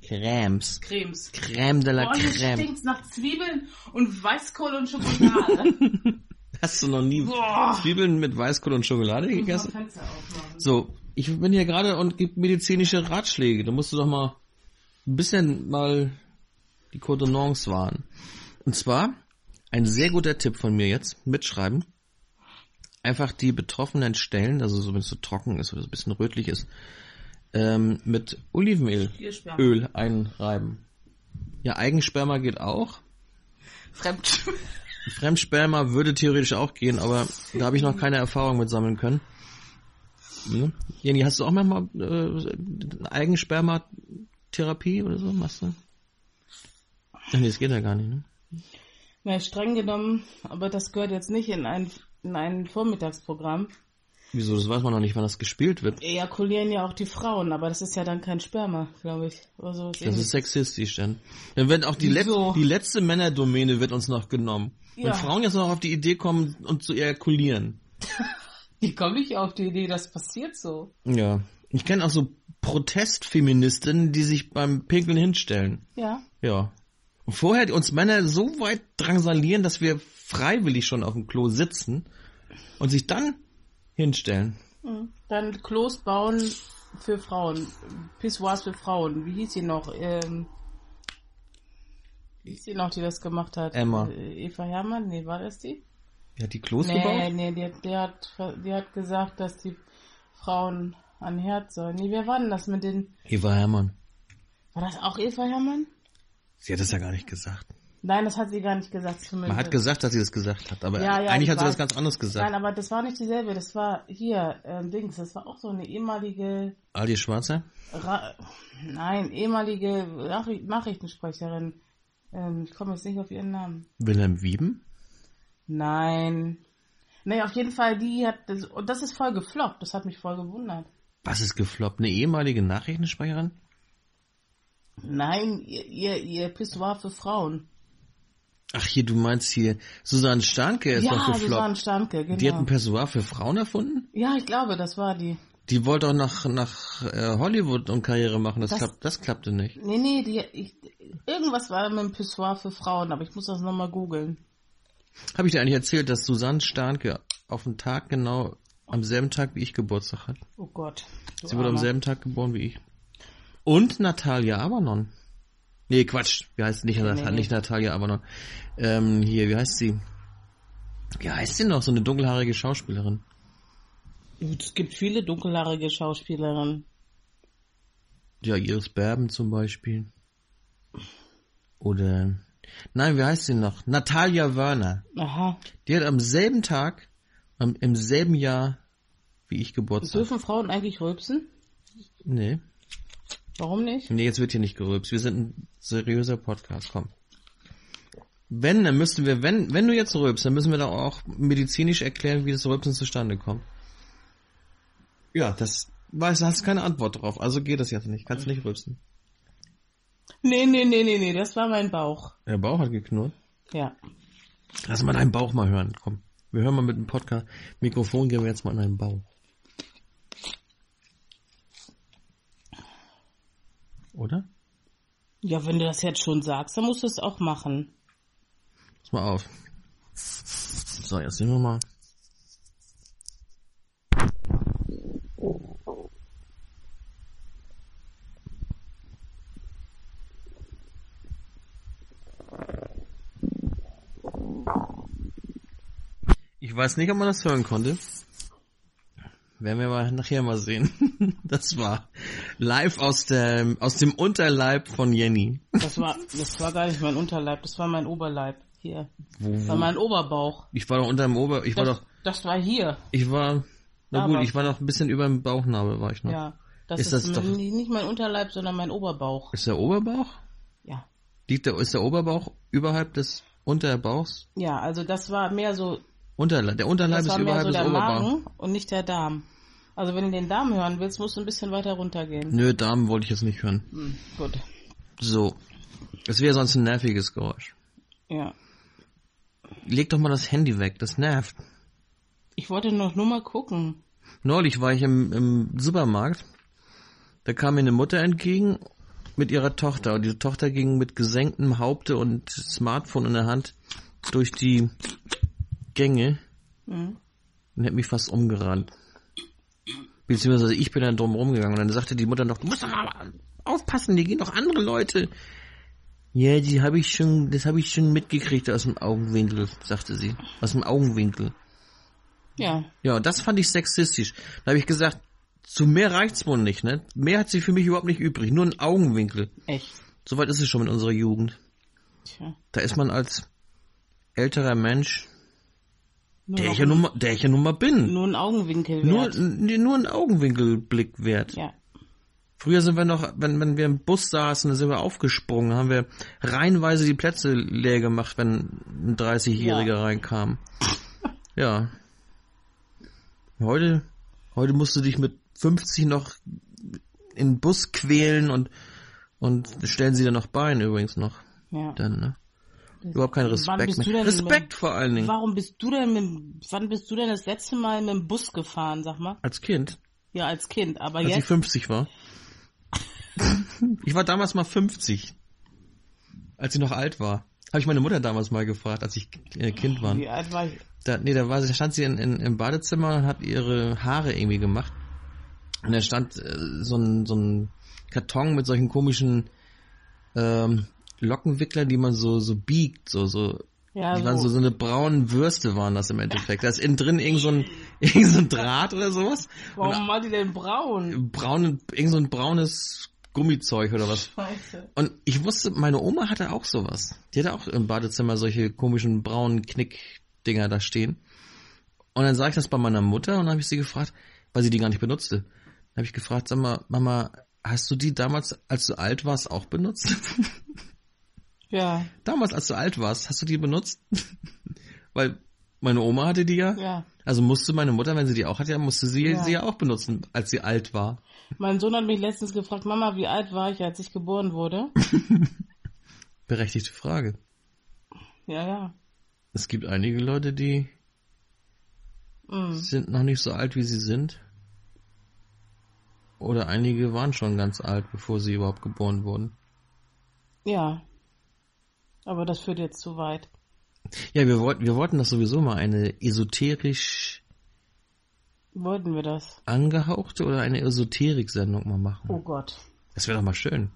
Cremes. Cremes. Creme de la hier Creme. stinkt's nach Zwiebeln und Weißkohl und Schokolade. Hast du noch nie Boah. Zwiebeln mit Weißkohl und Schokolade gegessen? So, ich bin hier gerade und gebe medizinische Ratschläge. Da musst du doch mal ein bisschen mal die Coordonnance wahren. Und zwar, ein sehr guter Tipp von mir jetzt, mitschreiben. Einfach die betroffenen Stellen, also so wenn es so trocken ist oder so ein bisschen rötlich ist, ähm, mit Olivenöl. Öl einreiben. Ja, Eigensperma geht auch. Fremd. Fremdsperma würde theoretisch auch gehen, aber da habe ich noch keine Erfahrung mit sammeln können. Ne? Jenny, hast du auch manchmal äh, Eigensperma-Therapie oder so? Machst du? Ach nee, das geht ja gar nicht, ne? Na, streng genommen, aber das gehört jetzt nicht in ein, in ein Vormittagsprogramm. Wieso? Das weiß man noch nicht, wann das gespielt wird. Ejakulieren ja auch die Frauen, aber das ist ja dann kein Sperma, glaube ich. Oder so. Das ist sexistisch dann. Dann wird auch die, Let die letzte Männerdomäne wird uns noch genommen. Wenn Ja. Frauen jetzt noch auf die Idee kommen und zu ejakulieren. Die kommen nicht auf die Idee, das passiert so. Ja. Ich kenne auch so Protestfeministinnen, die sich beim Pinkeln hinstellen. Ja. Ja. Und vorher uns Männer so weit drangsalieren, dass wir freiwillig schon auf dem Klo sitzen und sich dann hinstellen. Mhm. Dann Klos bauen für Frauen. Pissoirs für Frauen. Wie hieß sie noch? Ähm, wie hieß sie noch, die das gemacht hat? Emma. Äh, Eva Hermann? Nee, war das die? Wie hat die Klos Nee, gebaut? nee, die, die, hat, die hat gesagt, dass die Frauen an Herd sollen. Nee, wer war denn das mit den... Eva Hermann. War das auch Eva Hermann? Sie hat es ja gar nicht gesagt. Nein, das hat sie gar nicht gesagt. Zumindest. Man hat gesagt, dass sie das gesagt hat, aber Ja, ja, eigentlich ich hat sie was ganz anderes gesagt. Nein, aber das war nicht dieselbe. Das war hier, ähm, Dings. Das war auch so eine ehemalige... Aldi Schwarzer? Ra Nein, ehemalige Nachri Nachrichtensprecherin. Ähm, ich komme jetzt nicht auf ihren Namen. Wilhelm Wieben? Nein. Nee, auf jeden Fall, die hat das, und das ist voll gefloppt. Das hat mich voll gewundert. Was ist gefloppt? Eine ehemalige Nachrichtensprecherin? Nein, ihr, ihr, ihr Pissoir für Frauen. Ach hier, du meinst hier, Susanne Starnke ist ja, doch gefloppt. Susanne Stanke, genau. Die hat ein Pessoir für Frauen erfunden? ja, ich glaube, das war die. Die wollte auch nach, nach äh, Hollywood und Karriere machen. Das, Das- klappt, das klappte nicht. Nee, nee, die, ich, irgendwas war mit dem Pissoir für Frauen, aber ich muss das nochmal googeln. Habe ich dir eigentlich erzählt, dass Susanne Starnke auf den Tag genau am selben Tag wie ich Geburtstag hat? Oh Gott. Sie wurde am selben Tag geboren wie ich. Und Natalia Abernon. Nee, Quatsch. Wie heißt nicht, Nee. nicht Natalia Abernon. Ähm, hier, wie heißt sie? Wie heißt sie noch? So eine dunkelhaarige Schauspielerin. Es gibt viele dunkelhaarige Schauspielerinnen. Ja, Iris Berben zum Beispiel. Oder, nein, wie heißt sie noch? Natalia Werner. Aha. Die hat am selben Tag, am, im selben Jahr wie ich Geburtstag. Dürfen Frauen eigentlich rülpsen? Nee. Warum nicht? Nee, jetzt wird hier nicht gerülpst. Wir sind ein seriöser Podcast, komm. Wenn, dann müssten wir, wenn, wenn du jetzt rülpst, dann müssen wir da auch medizinisch erklären, wie das Rülpsen zustande kommt. Ja, das weiß, hast keine Antwort drauf, also geht das jetzt nicht. Kannst nicht rülpsen. Nee, nee, nee, nee, nee, das war mein Bauch. Der Bauch hat geknurrt. Ja. Lass mal deinen Bauch mal hören, komm. Wir hören mal mit dem Podcast. Mikrofon gehen wir jetzt mal in deinen Bauch. Oder? Ja, wenn du das jetzt schon sagst, dann musst du es auch machen. Pass mal auf. So, jetzt sehen wir mal. Ich weiß nicht, ob man das hören konnte. Werden wir mal nachher mal sehen. Das war live aus dem, aus dem Unterleib von Jenny. Das war, das war gar nicht mein Unterleib, das war mein Oberleib. Hier. Wo, Das war mein Oberbauch. Ich war doch unter dem Ober, ich war Das, doch, das war hier. ich war, na Aber- gut, ich war noch ein bisschen über dem Bauchnabel, war ich noch. Ja. Das Ist ist, das doch- nicht nicht mein Unterleib, sondern mein Oberbauch. Ist der Oberbauch? Ja. Liegt der, ist der Oberbauch überhalb des Unterbauchs? Ja, also das war mehr so, Unterleib, der Unterleib ist überhalb so des der Oberbauchs. Magen und nicht der Darm. Also wenn du den Darm hören willst, musst du ein bisschen weiter runtergehen. Nö, Damen wollte ich jetzt nicht hören. Hm, gut. So. Es wäre sonst ein nerviges Geräusch. Ja. Leg doch mal das Handy weg, das nervt. Ich wollte noch nur mal gucken. Neulich war ich im, im Supermarkt. Da kam mir eine Mutter entgegen mit ihrer Tochter. Und diese Tochter ging mit gesenktem Haupte und Smartphone in der Hand durch die Gänge Hm. und hat mich fast umgerannt. Beziehungsweise ich bin dann drum rumgegangen und dann sagte die Mutter noch, du musst doch mal aufpassen, hier gehen doch andere Leute. Ja, die habe ich schon, das habe ich schon mitgekriegt aus dem Augenwinkel, sagte sie. Aus dem Augenwinkel. Ja. Ja, das fand ich sexistisch. Da habe ich gesagt, zu mehr reicht's wohl nicht, ne? Mehr hat sie für mich überhaupt nicht übrig, nur ein Augenwinkel. Echt. Soweit ist es schon mit unserer Jugend. Tja. Da ist man als älterer Mensch, Nur, der ich ja nun mal, der ich ja nun mal bin, nur ein Augenwinkel nur, wert. nee, nur ein Augenwinkelblick wert. Ja. Früher sind wir noch, wenn, wenn wir im Bus saßen, sind wir aufgesprungen, haben wir reihenweise die Plätze leer gemacht, wenn ein 30-Jähriger Ja. reinkam. Ja. Heute, heute musst du dich mit 50 noch in den Bus quälen und, und stellen sie dann noch Bein übrigens noch. Ja. Dann, ne? Überhaupt kein Respekt mehr. Respekt vor allen Dingen. Warum bist du denn mit, wann bist du denn das letzte Mal mit dem Bus gefahren, sag mal? Als Kind. Ja, als Kind. Aber als ich jetzt, 50 war. ich war damals mal 50. Als ich noch alt war. Habe ich meine Mutter damals mal gefragt, als ich äh, Kind war. wie alt war ich? Da, nee, da war, da stand sie in, in, im Badezimmer und hat ihre Haare irgendwie gemacht. Und da stand äh, so ein, so ein Karton mit solchen komischen ähm, Lockenwickler, die man so, so biegt, so, so. Ja, die waren so, so. so eine braunen Würste waren das im Endeffekt. Da ist innen drin irgend so ein, irgend so ein Draht oder sowas. Warum war die denn braun? Braun, irgend so ein braunes Gummizeug oder was. Scheiße. Und ich wusste, meine Oma hatte auch sowas. Die hatte auch im Badezimmer solche komischen braunen Knickdinger da stehen. Und dann sah ich das bei meiner Mutter und dann habe ich sie gefragt, weil sie die gar nicht benutzte. Dann habe ich gefragt, sag mal, Mama, hast du die damals, als du alt warst, auch benutzt? Ja, damals, als du alt warst, hast du die benutzt? weil meine Oma hatte die ja. ja. Also musste meine Mutter, wenn sie die auch hatte, musste sie Ja. sie ja auch benutzen, als sie alt war. Mein Sohn hat mich letztens gefragt, Mama, wie alt war ich, als ich geboren wurde? Berechtigte Frage. Ja, ja. Es gibt einige Leute, die Mm. sind noch nicht so alt, wie sie sind. Oder einige waren schon ganz alt, bevor sie überhaupt geboren wurden. Ja. Aber das führt jetzt zu weit. Ja, wir wollten, wir wollten das sowieso mal eine esoterisch Wollten wir das? angehauchte oder eine Esoterik-Sendung mal machen. Oh Gott. Das wäre doch mal schön.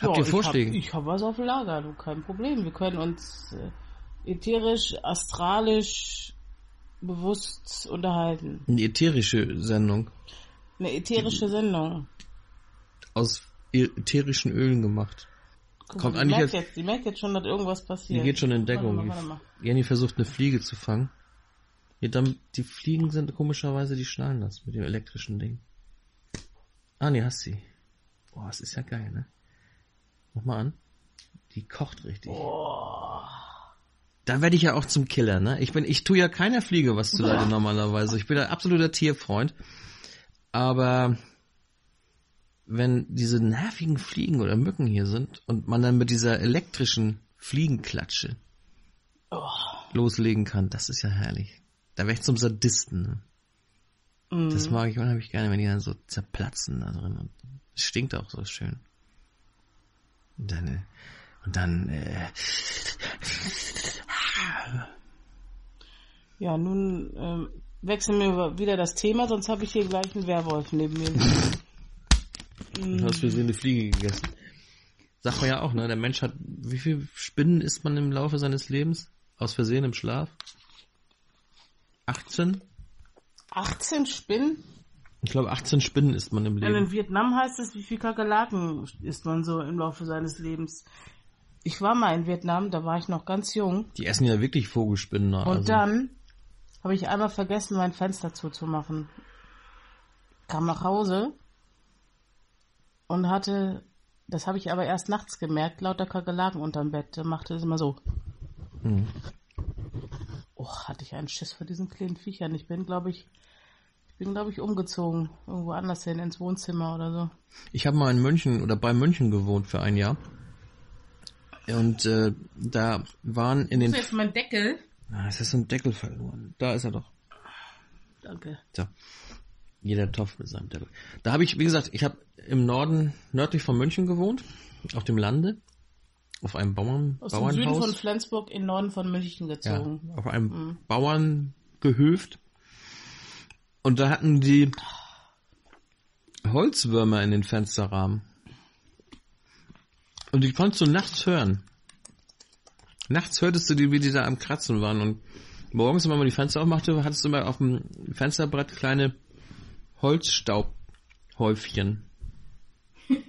Habt Ja, ihr Vorschläge? Ich habe hab was auf Lager, du, kein Problem. Wir können uns äh, ätherisch, astralisch bewusst unterhalten. Eine ätherische Sendung Eine ätherische Sendung. aus ätherischen Ölen gemacht. Kommt eigentlich die merkt jetzt- die merkt jetzt schon, dass irgendwas Die passiert. geht schon in Deckung. Warte mal, warte mal. Jenny versucht eine Fliege zu fangen. Ja, dann, die Fliegen sind komischerweise, die schnallen das mit dem elektrischen Ding. Ah, nee, hast sie. Boah, das ist ja geil, ne? Mach mal an. Die kocht richtig. Da werde ich ja auch zum Killer, ne? Ich bin, ich tue ja keiner Fliege was zu leide normalerweise. Ich bin ein absoluter Tierfreund. Aber wenn diese nervigen Fliegen oder Mücken hier sind und man dann mit dieser elektrischen Fliegenklatsche loslegen kann, das ist ja herrlich. Da wäre ich zum Sadisten. Ne? Mhm. Das mag ich unheimlich gerne, wenn die dann so zerplatzen da drin. Und es stinkt auch so schön. Und dann, äh, und dann, äh, Ja, nun ähm, wechseln wir wieder das Thema, sonst habe ich hier gleich einen Werwolf neben mir. du hast für sie eine Fliege gegessen. Sagt man ja auch, ne? Der Mensch hat, wie viel Spinnen isst man im Laufe seines Lebens? Aus Versehen im Schlaf? 18? 18 Spinnen? Ich glaube, 18 Spinnen isst man im Und in Leben. Vietnam heißt es, wie viel Kakerlaken isst man so im Laufe seines Lebens. Ich war mal in Vietnam, da war ich noch ganz jung. Die essen ja wirklich Vogelspinnen. ne? Und Also, dann habe ich einmal vergessen, mein Fenster zuzumachen. Kam nach Hause und hatte, das habe ich aber erst nachts gemerkt, lauter Kakerlaken unterm Bett. Da machte es immer so. Mhm. Oh, hatte ich einen Schiss vor diesen kleinen Viechern. Ich bin, glaube ich, ich bin, glaube ich, umgezogen. Irgendwo anders hin, ins Wohnzimmer oder so. Ich habe mal in München oder bei München gewohnt für ein Jahr. Und äh, da waren in den... jetzt mein Deckel. Ah, es ist ein Deckel verloren. Da ist er doch. Danke. So. Jeder Topf mit seinem Deckel. Da habe ich, wie gesagt, ich habe im Norden, nördlich von München gewohnt, auf dem Lande, auf einem Bauern, Aus dem Süden von Bauernhaus. Flensburg in den Norden von München Ja, gezogen. auf einem Bauerngehöft. Und da hatten die Holzwürmer in den Fensterrahmen. Und die konntest du nachts hören. Nachts hörtest du die, wie die da am Kratzen waren. Und morgens, wenn man die Fenster aufmachte, hattest du immer auf dem Fensterbrett kleine Holzstaubhäufchen.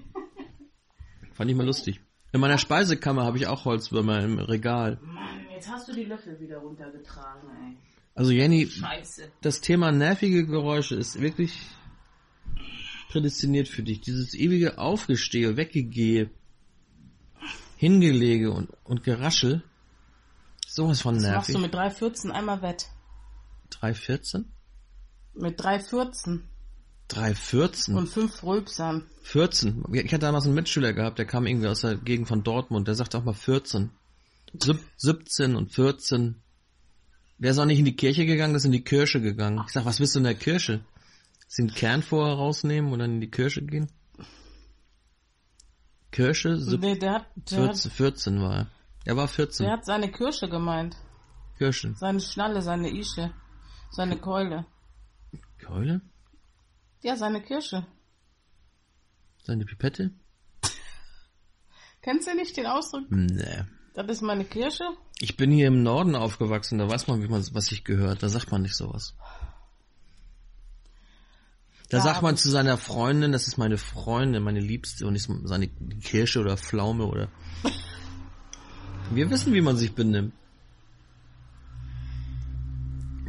Fand ich mal lustig. In meiner Speisekammer habe ich auch Holzwürmer im Regal. Mann, jetzt hast du die Löffel wieder runtergetragen, ey. Also Jenny, Scheiße. das Thema nervige Geräusche ist wirklich prädestiniert für dich. Dieses ewige Aufgestehe, Weggegehe, Hingelege und, und Geraschel. Sowas von Das machst du nervig. mit 3,14 einmal wett. 3,14? Mit 3,14 3,14? und 5 Rülpsern. 14. Ich hatte damals einen Mitschüler gehabt, der kam irgendwie aus der Gegend von Dortmund, der sagte auch mal 14. Sieb- 17 und 14. Der ist auch nicht in die Kirche gegangen, der ist in die Kirche gegangen. Ich sag, was bist du in der Kirche? den Kern vorher rausnehmen und dann in die Kirche gehen? Kirche? Sieb- Nee, der hat, der, 14, 14 war er. Er war hat, 14. der hat seine Kirsche gemeint. Kirche. Seine Schnalle, seine Ische. Seine Keule. Keule? Ja, seine Kirsche. Seine Pipette? Kennst du nicht den Ausdruck? Nee. Das ist meine Kirsche? Ich bin hier im Norden aufgewachsen, da weiß man, wie man, was ich gehört. Da sagt man nicht sowas. Da Ja, sagt man zu seiner Freundin, das ist meine Freundin, meine Liebste und nicht seine Kirsche oder Pflaume oder. Wir wissen, wie man sich benimmt.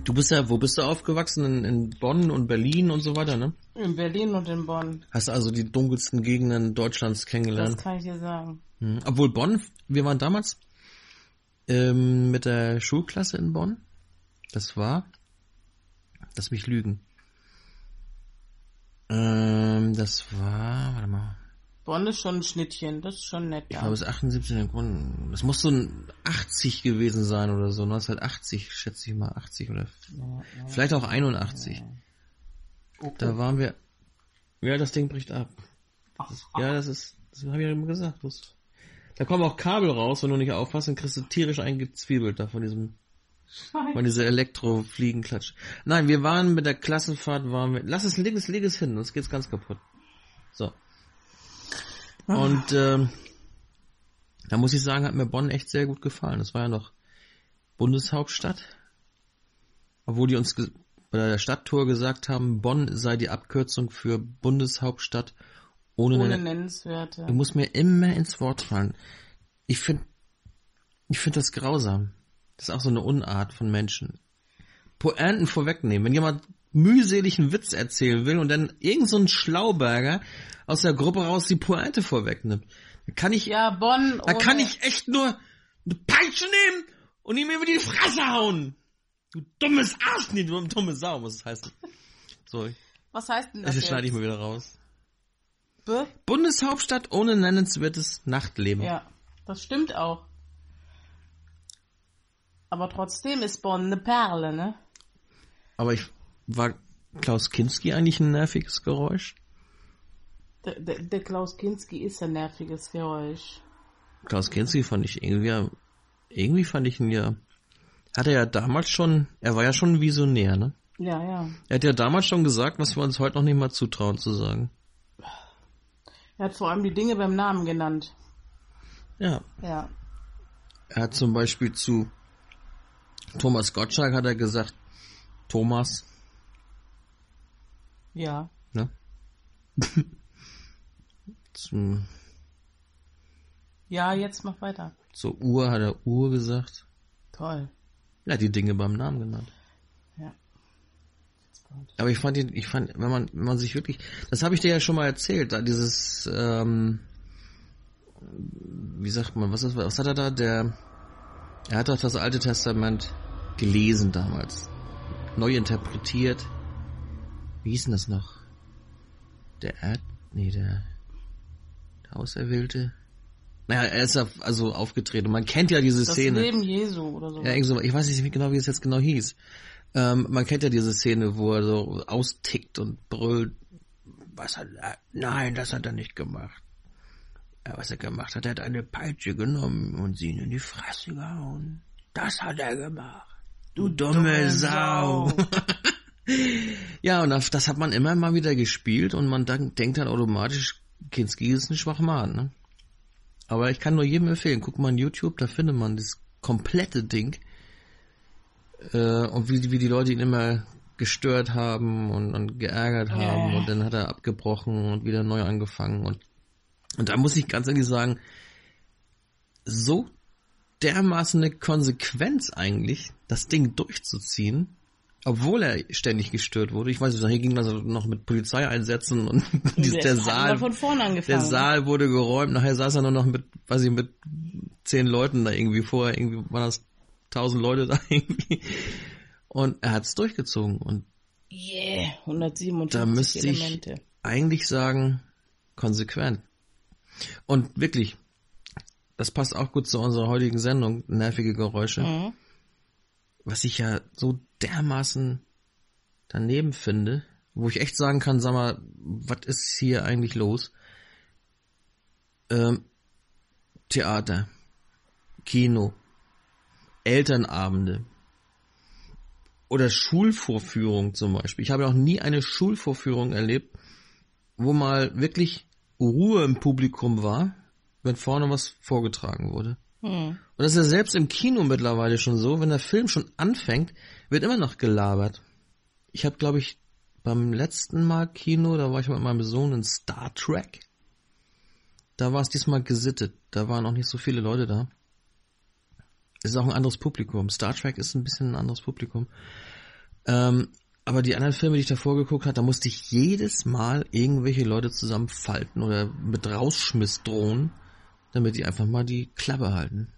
Du bist ja, wo bist du aufgewachsen? In, in Bonn und Berlin und so weiter, ne? In Berlin und in Bonn. Hast also die dunkelsten Gegenden Deutschlands Das kennengelernt. kann ich dir sagen. Mhm. Obwohl Bonn, wir waren damals ähm, mit der Schulklasse in Bonn. Das war, lass mich lügen. Ähm, das war, warte mal, Bonn ist schon ein Schnittchen, das ist schon nett. ich Ja. glaube es ist 78 in Bonn. Das muss so ein 80 gewesen sein oder so, 1980 schätze ich mal, 80 oder vielleicht auch 81. Da waren wir, ja, das Ding bricht ab. Das, ja, das ist, das habe ich ja immer gesagt. Das, da kommen auch Kabel raus, wenn du nicht aufpasst, dann kriegst du tierisch eingezwiebelt da von diesem, von dieser Elektrofliegenklatsch. Nein, wir waren mit der Klassenfahrt, waren wir, lass es, leg es, leg es hin, sonst geht's ganz kaputt. So. Und, ähm, da muss ich sagen, hat mir Bonn echt sehr gut gefallen. Das war ja noch Bundeshauptstadt. Obwohl die uns bei der Stadttour gesagt haben, Bonn sei die Abkürzung für Bundeshauptstadt ohne, Ohne Nennenswerte. Du musst mir immer ins Wort fallen. Ich finde, ich finde das grausam. Das ist auch so eine Unart von Menschen. Pointen vorwegnehmen. Wenn jemand mühselig einen Witz erzählen will und dann irgend so ein Schlauberger aus der Gruppe raus die Pointe vorwegnimmt, dann kann ich, Ja, Bonn. da kann ich echt nur eine Peitsche nehmen und ihm über die Fresse hauen. Du dummes Arsch, nee, du dumme Sau, muss es heißen. So, Was heißt denn das? das schneide ich mal wieder raus. B? Bundeshauptstadt ohne nennenswertes Nachtleben. Ja, das stimmt auch. Aber trotzdem ist Bonn eine Perle, ne? Aber ich war Klaus Kinski eigentlich ein nerviges Geräusch? Der, der, der Klaus Kinski ist ein nerviges Geräusch. Klaus Kinski fand ich irgendwie, irgendwie fand ich ihn ja, hat er ja damals schon, er war ja schon ein Visionär, ne? Ja, ja. Er hat ja damals schon gesagt, was wir uns heute noch nicht mal zutrauen zu sagen. Er hat vor allem die Dinge beim Namen genannt. Ja. Ja. Er hat zum Beispiel zu Thomas Gottschalk hat er gesagt, Thomas, Ja. ne? Zum, Ja, jetzt mach weiter. zur Uhr hat er Uhr gesagt. Toll. Er hat die Dinge beim Namen genannt. Ja. Aber ich fand ihn, ich fand, wenn man, wenn man sich wirklich, das habe ich dir ja schon mal erzählt, da dieses, ähm, wie sagt man, was ist, was hat er da? Der, er hat doch das Alte Testament gelesen damals, neu interpretiert. Wie hieß denn das noch? Der Erd, nee, der, der Auserwählte. Naja, er ist also aufgetreten. Man kennt ja diese Das Szene. Leben Jesu oder so. Ja, irgend so, ich weiß nicht genau, wie es jetzt genau hieß. Ähm, man kennt ja diese Szene, wo er so austickt und brüllt. Was hat er? Nein, das hat er nicht gemacht. Ja, was er gemacht hat, er hat eine Peitsche genommen und sie ihm in die Fresse gehauen. Das hat er gemacht. Du dumme, dumme Sau. Sau. ja, und das, das hat man immer mal wieder gespielt und man dann, denkt dann automatisch, Kinski ist ein Schwachmann, ne? Aber ich kann nur jedem empfehlen, guck mal in YouTube, da findet man das komplette Ding. Äh, und wie, wie die Leute ihn immer gestört haben und, und geärgert haben Ja. und dann hat er abgebrochen und wieder neu angefangen und und da muss ich ganz ehrlich sagen, so dermaßen eine Konsequenz eigentlich, das Ding durchzuziehen, obwohl er ständig gestört wurde. Ich weiß nicht, hier ging das noch mit Polizeieinsätzen und Der der hat Saal, mal von vorne angefangen. der Saal wurde geräumt, nachher saß er nur noch mit, weiß ich, mit zehn Leuten da irgendwie vorher, irgendwie waren das tausend Leute da irgendwie. Und er hat's durchgezogen und Yeah, 157 da müsste ich Elemente. eigentlich sagen, konsequent. Und wirklich, das passt auch gut zu unserer heutigen Sendung, nervige Geräusche, Mhm. Was ich ja so dermaßen daneben finde, wo ich echt sagen kann, sag mal, was ist hier eigentlich los? Ähm, Theater, Kino, Elternabende oder Schulvorführung zum Beispiel. Ich habe noch nie eine Schulvorführung erlebt, wo mal wirklich Ruhe im Publikum war, wenn vorne was vorgetragen wurde. Hm. Und das ist ja selbst im Kino mittlerweile schon so, wenn der Film schon anfängt, wird immer noch gelabert. Ich habe, glaube ich, beim letzten Mal Kino, da war ich mit meinem Sohn in Star Trek. Da war es diesmal gesittet. Da waren auch nicht so viele Leute da. Es ist auch ein anderes Publikum. Star Trek ist ein bisschen ein anderes Publikum. Ähm, aber die anderen Filme, die ich davor geguckt habe, da musste ich jedes Mal irgendwelche Leute zusammenfalten oder mit Rausschmiss drohen, damit die einfach mal die Klappe halten.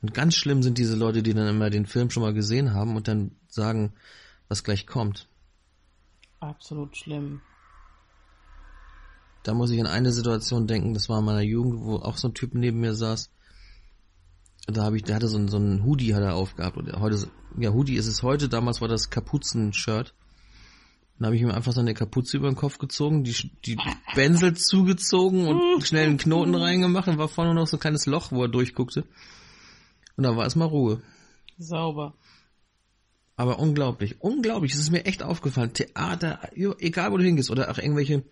Und ganz schlimm sind diese Leute, die dann immer den Film schon mal gesehen haben und dann sagen, was gleich kommt. Absolut schlimm. Da muss ich an eine Situation denken, das war in meiner Jugend, wo auch so ein Typ neben mir saß. Da habe ich, der hatte so ein, so ein Hoodie hat er aufgehabt. Und heute, ja, Hoodie ist es heute, damals war das Kapuzen-Shirt. Dann habe ich ihm einfach so eine Kapuze über den Kopf gezogen, die, die Bänsel zugezogen und schnell einen Knoten reingemacht und war vorne noch so ein kleines Loch, wo er durchguckte. Und da war erstmal Ruhe. Sauber. Aber unglaublich, unglaublich. Es ist mir echt aufgefallen. Theater, egal wo du hingehst, oder auch irgendwelche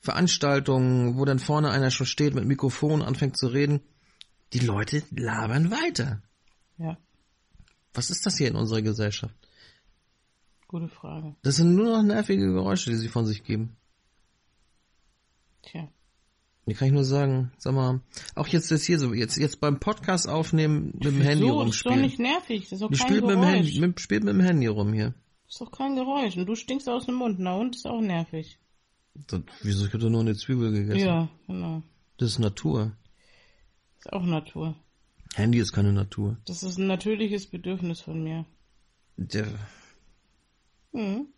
Veranstaltungen, wo dann vorne einer schon steht mit Mikrofon, anfängt zu reden. Die Leute labern weiter. Ja, Was ist das hier in unserer Gesellschaft? Gute Frage. Das sind nur noch nervige Geräusche, die sie von sich geben. Tja. Hier kann ich nur sagen, sag mal, auch jetzt ist hier so, jetzt, jetzt beim Podcast aufnehmen mit dem Handy so, das ist doch rumspielen. nicht nervig. Das ist doch Die kein spielt mit dem, Geräusch. Handy, mit, spielt mit dem Handy rum hier. Das ist doch kein Geräusch. Und du stinkst aus dem Mund. Na und ist auch nervig. Das, wieso, ich hätte nur eine Zwiebel gegessen. Ja, genau. Das ist Natur. Ist auch Natur. Handy ist keine Natur. Das ist ein natürliches Bedürfnis von mir. Der Mhm.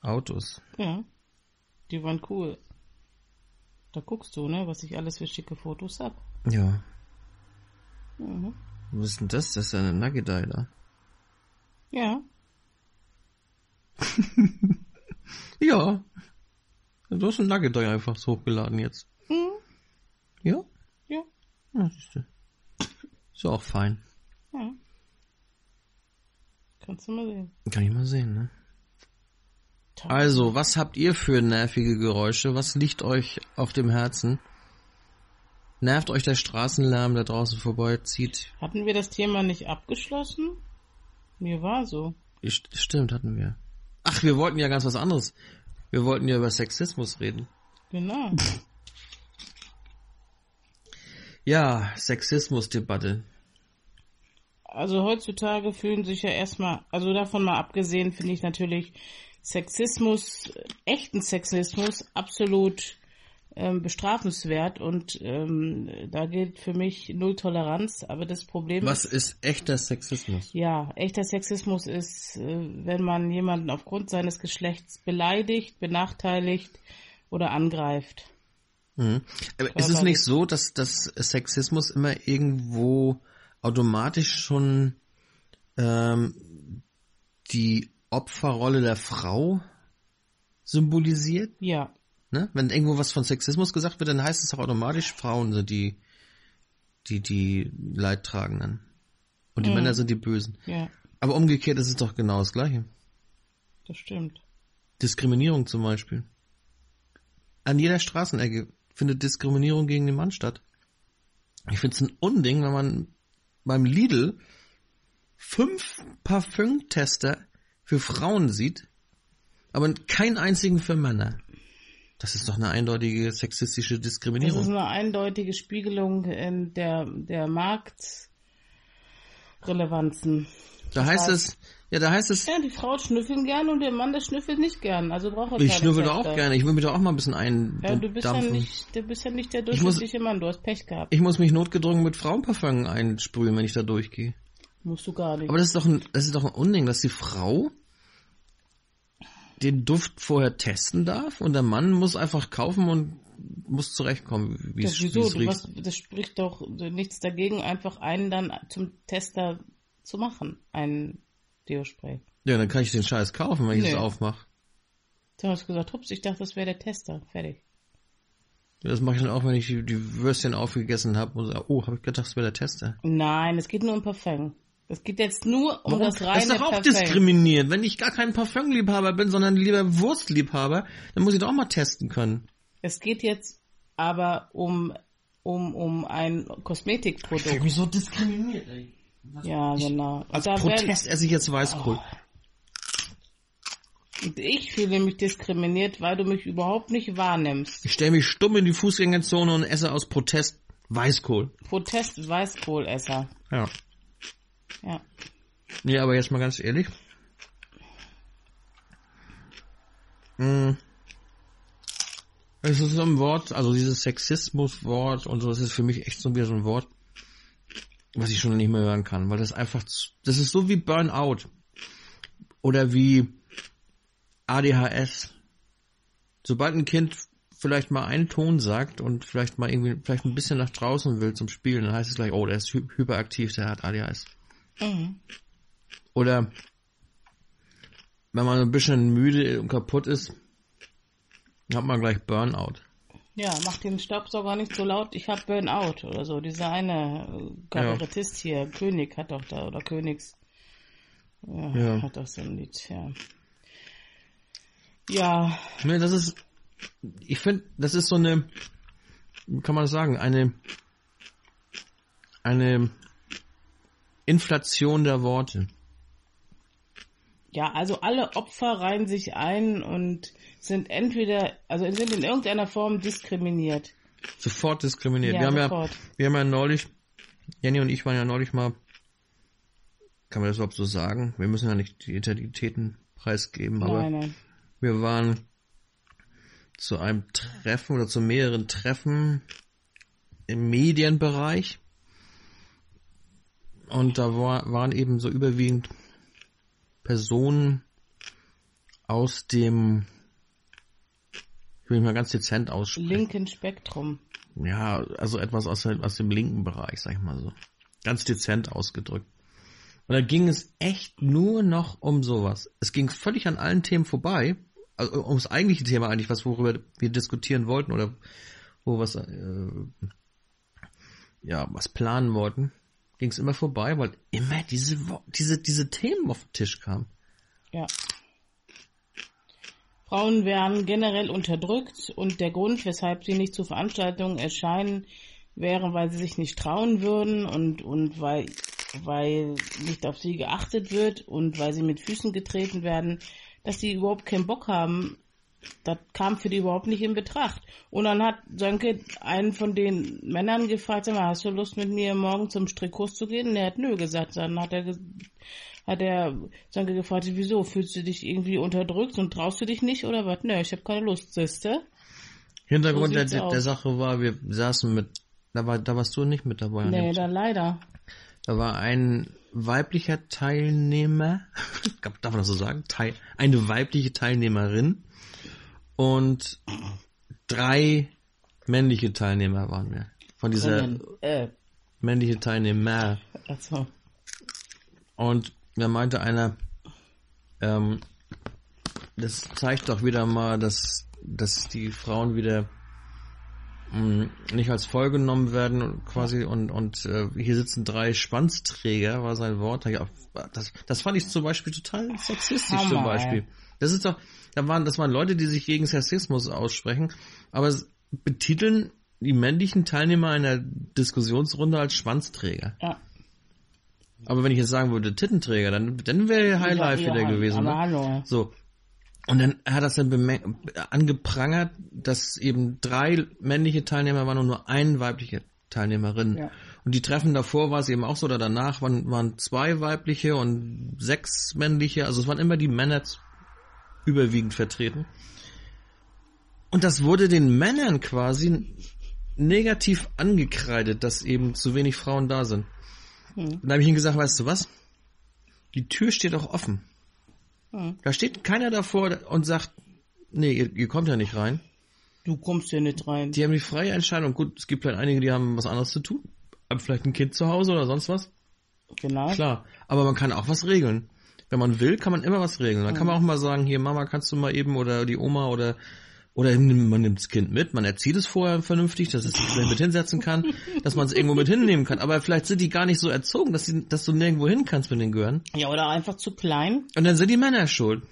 Autos. Ja. Die waren cool. Da guckst du, ne, was ich alles für schicke Fotos hab. Ja. Mhm. Was ist denn das? Das ist eine Nuggetei da. Ja. Ja. Du hast ein Nuggetei einfach so hochgeladen jetzt. Mhm. Ja? Ja. Ja, siehst du. Ist auch fein. Ja. Kannst du mal sehen. Kann ich mal sehen, ne? Also, was habt ihr für nervige Geräusche? Was liegt euch auf dem Herzen? Nervt euch der Straßenlärm, der draußen vorbeizieht? Hatten wir das Thema nicht abgeschlossen? Mir war so. St- Stimmt, hatten wir. Ach, wir wollten ja ganz was anderes. Wir wollten ja über Sexismus reden. Genau. Ja, Sexismusdebatte. Also heutzutage fühlen sich ja erstmal, also davon mal abgesehen, finde ich natürlich Sexismus, äh, echten Sexismus absolut ähm, bestrafenswert und ähm, da gilt für mich Null Toleranz. Aber das Problem Was ist echter Sexismus? Ja, echter Sexismus ist, äh, wenn man jemanden aufgrund seines Geschlechts beleidigt, benachteiligt oder angreift. Mhm. Aber ist es nicht so, dass, dass Sexismus immer irgendwo automatisch schon ähm, die Opferrolle der Frau symbolisiert? Ja, Ne? Wenn irgendwo was von Sexismus gesagt wird, dann heißt es doch automatisch, Frauen sind die, die, die Leidtragenden. Und die Mhm. Männer sind die Bösen. ja, Aber umgekehrt ist es doch genau das Gleiche. das stimmt. Diskriminierung zum Beispiel. An jeder Straßenecke findet Diskriminierung gegen den Mann statt. Ich finde es ein Unding, wenn man beim Lidl fünf Parfümtester für Frauen sieht, aber keinen einzigen für Männer. Das ist doch eine eindeutige sexistische Das ist Diskriminierung. eine eindeutige Spiegelung in der, der Marktrelevanzen. Da heißt heißt- es, ja, da heißt es, Ja, die Frau schnüffeln gern und der Mann, der schnüffelt nicht gern. Also braucht er ich schnüffel doch auch gerne, ich will mich doch auch mal ein bisschen Ja, du bist ja eindampfen. nicht, du bist ja nicht der muss- durchschnittliche Mann, du hast Pech gehabt. Ich muss mich notgedrungen mit Frauenparfüm einsprühen, wenn ich da durchgehe. Musst du gar nicht. Aber das ist doch ein, das ist doch ein Unding, dass die Frau den Duft vorher testen darf und der Mann muss einfach kaufen und muss zurechtkommen, wie Ja, es wie wieso? es was, das spricht doch nichts dagegen, einfach einen dann zum Tester zu machen, einen Deo-Spray. Ja, dann kann ich den Scheiß kaufen, wenn ich es aufmache. Du hast gesagt, hups, ich dachte, das wäre der Tester. Fertig. Das mache ich dann auch, wenn ich die, die Würstchen aufgegessen habe und sage, oh, habe ich gedacht, das wäre der Tester. Nein, es geht nur um Parfum. Es geht jetzt nur um das reine das ist doch auch Parfum. diskriminierend. Wenn ich gar kein Parfumliebhaber bin, sondern lieber Wurstliebhaber, dann muss ich doch auch mal testen können. Es geht jetzt aber um, um, um ein Ich fühle Kosmetikprodukt. mich so diskriminiert, ey. Ja, genau. Als Da Protest esse ich jetzt Weißkohl. Und ich fühle mich diskriminiert, weil du mich überhaupt nicht wahrnimmst. Ich stelle mich stumm in die Fußgängerzone und esse aus Protest Weißkohl. Protest Weißkohlesser. Ja. Ja. Nee, aber jetzt mal ganz ehrlich. Mm. Es ist so ein Wort, also dieses Sexismus-Wort und so, das ist für mich echt so wieder so ein Wort, was ich schon nicht mehr hören kann, weil das einfach, das ist so wie Burnout. Oder wie ADHS. Sobald ein Kind vielleicht mal einen Ton sagt und vielleicht mal irgendwie, vielleicht ein bisschen nach draußen will zum Spielen, dann heißt es gleich, oh, der ist hy hyperaktiv, der hat ADHS. Mhm. Oder wenn man ein bisschen müde und kaputt ist, hat man gleich Burnout. Ja, mach den Staubsauger nicht so laut, ich hab Burnout oder so. Dieser eine äh, Kabarettist hier, König hat doch da, oder Königs. Ja, Ja. hat doch so ein Lied, ja. Ja, Ne, das ist, ich finde, das ist so eine, wie kann man das sagen, eine, eine Inflation der Worte. ja, also alle Opfer reihen sich ein und sind entweder, also sind in irgendeiner Form diskriminiert. Sofort diskriminiert. Ja, wir haben sofort. ja, wir haben ja neulich, Jenny und ich waren ja neulich mal, kann man das überhaupt so sagen? Wir müssen ja nicht die Identitäten preisgeben, aber Nein, nein. Wir waren zu einem Treffen oder zu mehreren Treffen im Medienbereich. Und da war, waren eben so überwiegend Personen aus dem, will mich mal ganz dezent aussprechen. Linken Spektrum. Ja, also etwas aus, aus dem linken Bereich, sag ich mal so. Ganz dezent ausgedrückt. Und da ging es echt nur noch um sowas. Es ging völlig an allen Themen vorbei. Also ums eigentliche Thema eigentlich, was worüber wir diskutieren wollten oder wo was äh, ja was planen wollten, ging es immer vorbei, weil immer diese diese diese Themen auf den Tisch kamen. Ja. Frauen werden generell unterdrückt und der Grund, weshalb sie nicht zu Veranstaltungen erscheinen, wäre, weil sie sich nicht trauen würden und, und weil, weil nicht auf sie geachtet wird und weil sie mit Füßen getreten werden, dass sie überhaupt keinen Bock haben. Das kam für die überhaupt nicht in Betracht. Und dann hat Sönke einen von den Männern gefragt, hast du Lust mit mir morgen zum Strickkurs zu gehen? Und er hat nö gesagt. Dann hat er, ges- hat er Sönke gefragt, wieso? Fühlst du dich irgendwie unterdrückt und traust du dich nicht oder was? Nö, ich habe keine Lust, siehste? Hintergrund So der, der, Sache war, wir saßen mit, da war, da warst du nicht mit dabei. Nee, dann leider. Da war ein weiblicher Teilnehmer, darf man das so sagen? Teil, eine weibliche Teilnehmerin und drei männliche Teilnehmer waren wir. Von dieser. Äh, männliche Teilnehmer. also, Und da meinte einer, ähm, das zeigt doch wieder mal, dass, dass die Frauen wieder mh, nicht als voll genommen werden quasi und, und äh, hier sitzen drei Schwanzträger, war sein Wort. Ja, das, das fand ich zum Beispiel total sexistisch Hammer, zum Beispiel. Das ist doch, da waren, das waren Leute, die sich gegen Sexismus aussprechen, aber es betiteln die männlichen Teilnehmer einer Diskussionsrunde als Schwanzträger. ja. Aber wenn ich jetzt sagen würde Tittenträger, dann, dann wäre High Life Ja, wieder gewesen. Aber Ne? hallo. So. Und dann hat das dann angeprangert, dass eben drei männliche Teilnehmer waren und nur eine weibliche Teilnehmerin. Ja. Und die Treffen davor war es eben auch so, oder danach waren, waren zwei weibliche und sechs männliche, also es waren immer die Männer überwiegend vertreten. Und das wurde den Männern quasi negativ angekreidet, dass eben zu wenig Frauen da sind. Hm. Und da habe ich ihm gesagt, weißt du was? Die Tür steht auch offen. Hm. Da steht keiner davor und sagt, nee, ihr, ihr kommt ja nicht rein. Du kommst hier nicht rein. Die haben die freie Entscheidung. Gut, es gibt vielleicht einige, die haben was anderes zu tun. Haben vielleicht ein Kind zu Hause oder sonst was. Genau. Klar. Aber man kann auch was regeln. Wenn man will, kann man immer was regeln. Dann kann man auch mal sagen, hier Mama, kannst du mal eben oder die Oma oder oder man nimmt das Kind mit, man erzieht es vorher vernünftig, dass es sich mit hinsetzen kann, dass man es irgendwo mit hinnehmen kann. Aber vielleicht sind die gar nicht so erzogen, dass, sie, dass du nirgendwo hin kannst mit den Gehören. Ja, oder einfach zu klein. Und dann sind die Männer schuld.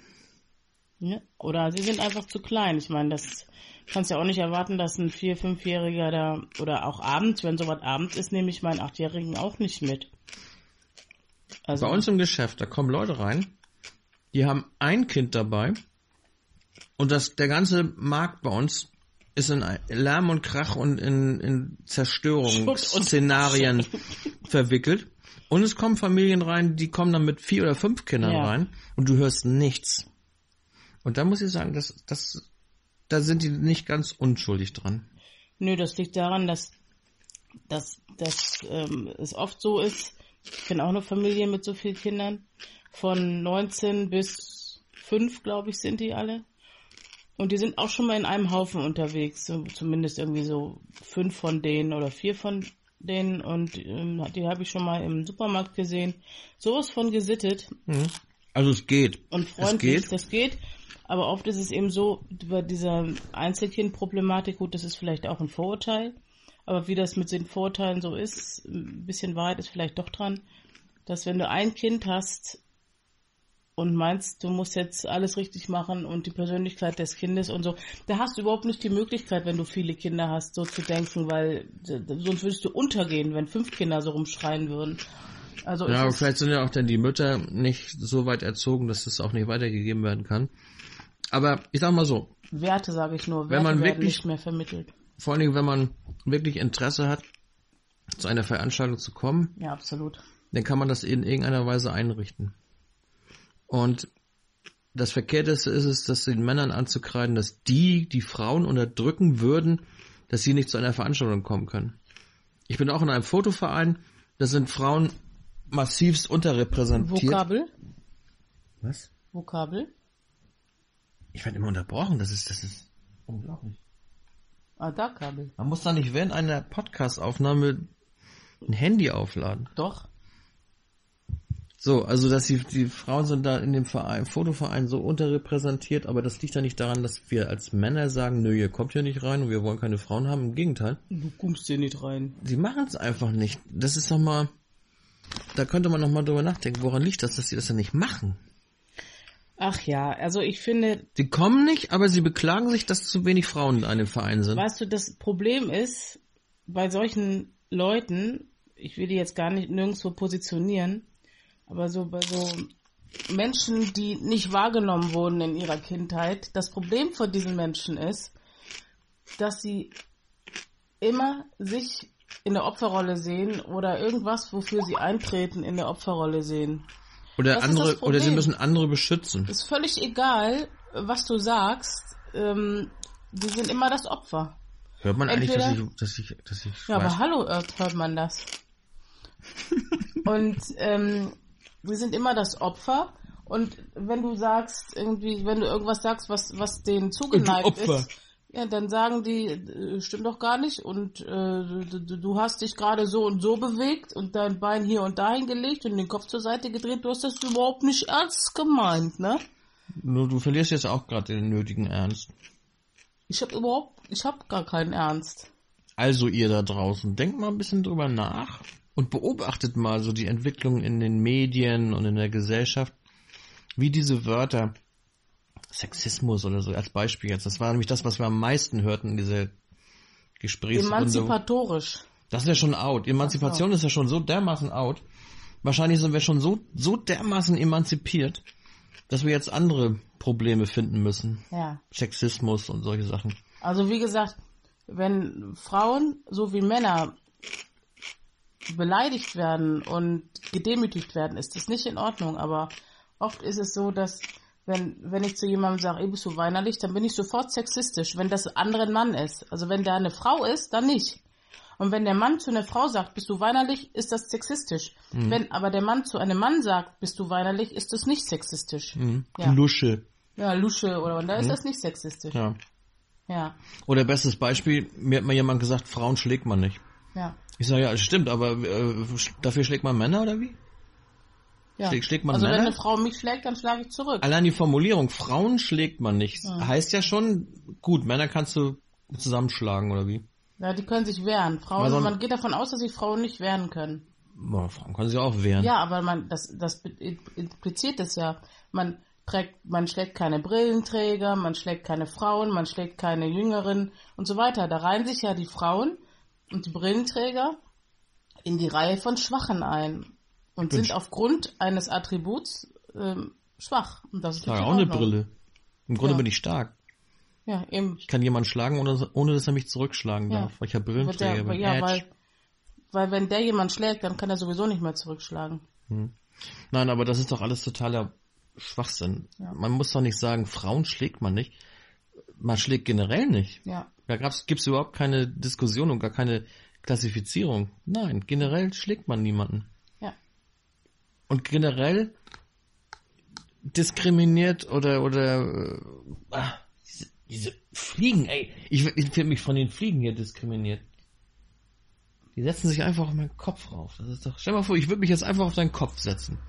Ja, oder sie sind einfach zu klein. Ich meine, das kannst ja auch nicht erwarten, dass ein vier-, fünfjähriger da oder auch abends, wenn sowas abends ist, nehme ich meinen achtjährigen auch nicht mit. Also, Bei uns im Geschäft, da kommen Leute rein, die haben ein Kind dabei und das, der ganze Markt bei uns ist in Lärm und Krach und in, in Zerstörungsszenarien verwickelt. Und es kommen Familien rein, die kommen dann mit vier oder fünf Kindern ja. rein und du hörst nichts. Und da muss ich sagen, das, das, da sind die nicht ganz unschuldig dran. Nö, das liegt daran, dass, dass, dass ähm, es oft so ist, ich kenne auch eine Familie mit so vielen Kindern. Von 19 bis 5, glaube ich, sind die alle. Und die sind auch schon mal in einem Haufen unterwegs. Zumindest irgendwie so fünf von denen oder vier von denen. Und ähm, die habe ich schon mal im Supermarkt gesehen. Sowas von gesittet. Mhm. Also es geht. Und freundlich, es geht. das geht. Aber oft ist es eben so, bei dieser Einzelkind-Problematik, gut, das ist vielleicht auch ein Vorurteil. Aber wie das mit den Vorteilen so ist, ein bisschen Wahrheit ist vielleicht doch dran, dass wenn du ein Kind hast und meinst, du musst jetzt alles richtig machen und die Persönlichkeit des Kindes und so, da hast du überhaupt nicht die Möglichkeit, wenn du viele Kinder hast, so zu denken, weil sonst würdest du untergehen, wenn fünf Kinder so rumschreien würden. Also ja, aber vielleicht sind ja auch dann die Mütter nicht so weit erzogen, dass das auch nicht weitergegeben werden kann. Aber ich sag mal so. Werte, sage ich nur, Werte wenn man werden wirklich, nicht mehr vermittelt. Vor allen Dingen, wenn man wirklich Interesse hat, zu einer Veranstaltung zu kommen. Ja, absolut. Dann kann man das in irgendeiner Weise einrichten. Und das Verkehrteste ist es, das den Männern anzukreiden, dass die die Frauen unterdrücken würden, dass sie nicht zu einer Veranstaltung kommen können. Ich bin auch in einem Fotoverein, da sind Frauen massivst unterrepräsentiert. Vokabel? Was? Vokabel? Ich werde immer unterbrochen, das ist, das ist unglaublich. Ah, da Kabel. Man muss da nicht während einer Podcast-Aufnahme ein Handy aufladen. Doch. So, also dass die, die Frauen sind da in dem Verein, Fotoverein so unterrepräsentiert, aber das liegt ja nicht daran, dass wir als Männer sagen, nö, ihr kommt hier nicht rein und wir wollen keine Frauen haben. Im Gegenteil. Du kommst hier nicht rein. Sie machen es einfach nicht. Das ist doch mal, da könnte man noch mal drüber nachdenken, woran liegt das, dass sie das ja nicht machen? Ach ja, also ich finde. Sie kommen nicht, aber sie beklagen sich, dass zu wenig Frauen in einem Verein sind. Weißt du, das Problem ist, bei solchen Leuten, ich will die jetzt gar nicht nirgendwo positionieren, aber so bei so Menschen, die nicht wahrgenommen wurden in ihrer Kindheit, das Problem von diesen Menschen ist, dass sie immer sich in der Opferrolle sehen oder irgendwas, wofür sie eintreten, in der Opferrolle sehen. Oder das andere, oder sie müssen andere beschützen. Ist völlig egal, was du sagst. Ähm, die sind immer das Opfer. Hört man Entweder, eigentlich, dass ich, dass ich, dass ich Ja, weiß. aber hallo, hört man das. und ähm, wir sind immer das Opfer. Und wenn du sagst, irgendwie, wenn du irgendwas sagst, was, was denen zugeneigt ist, ja, dann sagen die, äh, stimmt doch gar nicht und äh, du, du, hast dich gerade so und so bewegt und dein Bein hier und dahin gelegt und den Kopf zur Seite gedreht. Du hast das überhaupt nicht ernst gemeint, ne? Nur du verlierst jetzt auch gerade den nötigen Ernst. Ich habe überhaupt, ich habe gar keinen Ernst. Also ihr da draußen, denkt mal ein bisschen drüber nach und beobachtet mal so die Entwicklung in den Medien und in der Gesellschaft, wie diese Wörter Sexismus oder so als Beispiel jetzt. Das war nämlich das, was wir am meisten hörten in dieser Gesprächsrunde. Emanzipatorisch. Das ist ja schon out. Emanzipation ist ja schon so dermaßen out. Wahrscheinlich sind wir schon so, so dermaßen emanzipiert, dass wir jetzt andere Probleme finden müssen. Ja. Sexismus und solche Sachen. Also wie gesagt, wenn Frauen so wie Männer beleidigt werden und gedemütigt werden, ist das nicht in Ordnung. Aber oft ist es so, dass wenn, wenn ich zu jemandem sage, ey, bist du weinerlich, dann bin ich sofort sexistisch, wenn das andere ein Mann ist. Also wenn der eine Frau ist, dann nicht. Und wenn der Mann zu einer Frau sagt, bist du weinerlich, ist das sexistisch. Mhm. Wenn aber der Mann zu einem Mann sagt, bist du weinerlich, ist das nicht sexistisch. Mhm. Ja. Lusche. Ja, Lusche oder und da ist mhm. das nicht sexistisch. Ja. Ja. Oder bestes Beispiel, mir hat mal jemand gesagt, Frauen schlägt man nicht. Ja. Ich sage, ja, das stimmt, aber äh, dafür schlägt man Männer oder wie? Ja. Schlägt, schlägt man also Männer? wenn eine Frau mich schlägt, dann schlage ich zurück. Allein die Formulierung, Frauen schlägt man nicht, ja. heißt ja schon, gut, Männer kannst du zusammenschlagen oder wie? Ja, die können sich wehren. Frauen, also, man geht davon aus, dass sich Frauen nicht wehren können. Boah, Frauen können sich auch wehren. Ja, aber man, das, das impliziert es ja. Man trägt, man schlägt keine Brillenträger, man schlägt keine Frauen, man schlägt keine Jüngeren und so weiter. Da reihen sich ja die Frauen und die Brillenträger in die Reihe von Schwachen ein und sind aufgrund eines Attributs ähm, schwach. Und das ist ja auch eine Brille. Im Grunde ja. bin ich stark. Ja, eben. Ich kann jemanden schlagen, ohne, ohne dass er mich zurückschlagen ja. darf, weil ich ja Brillenträger bin. Ja, weil, weil wenn der jemand schlägt, dann kann er sowieso nicht mehr zurückschlagen. Hm. Nein, aber das ist doch alles totaler Schwachsinn. Ja. Man muss doch nicht sagen, Frauen schlägt man nicht. Man schlägt generell nicht. Ja. Da gibt es überhaupt keine Diskussion und gar keine Klassifizierung. Nein, generell schlägt man niemanden. Ja. Und generell diskriminiert oder oder äh, ah, diese, diese Fliegen, ey, ich, ich finde mich von den Fliegen hier diskriminiert. Die setzen sich einfach auf meinen Kopf rauf. Das ist doch. Stell mal vor, ich würde mich jetzt einfach auf deinen Kopf setzen.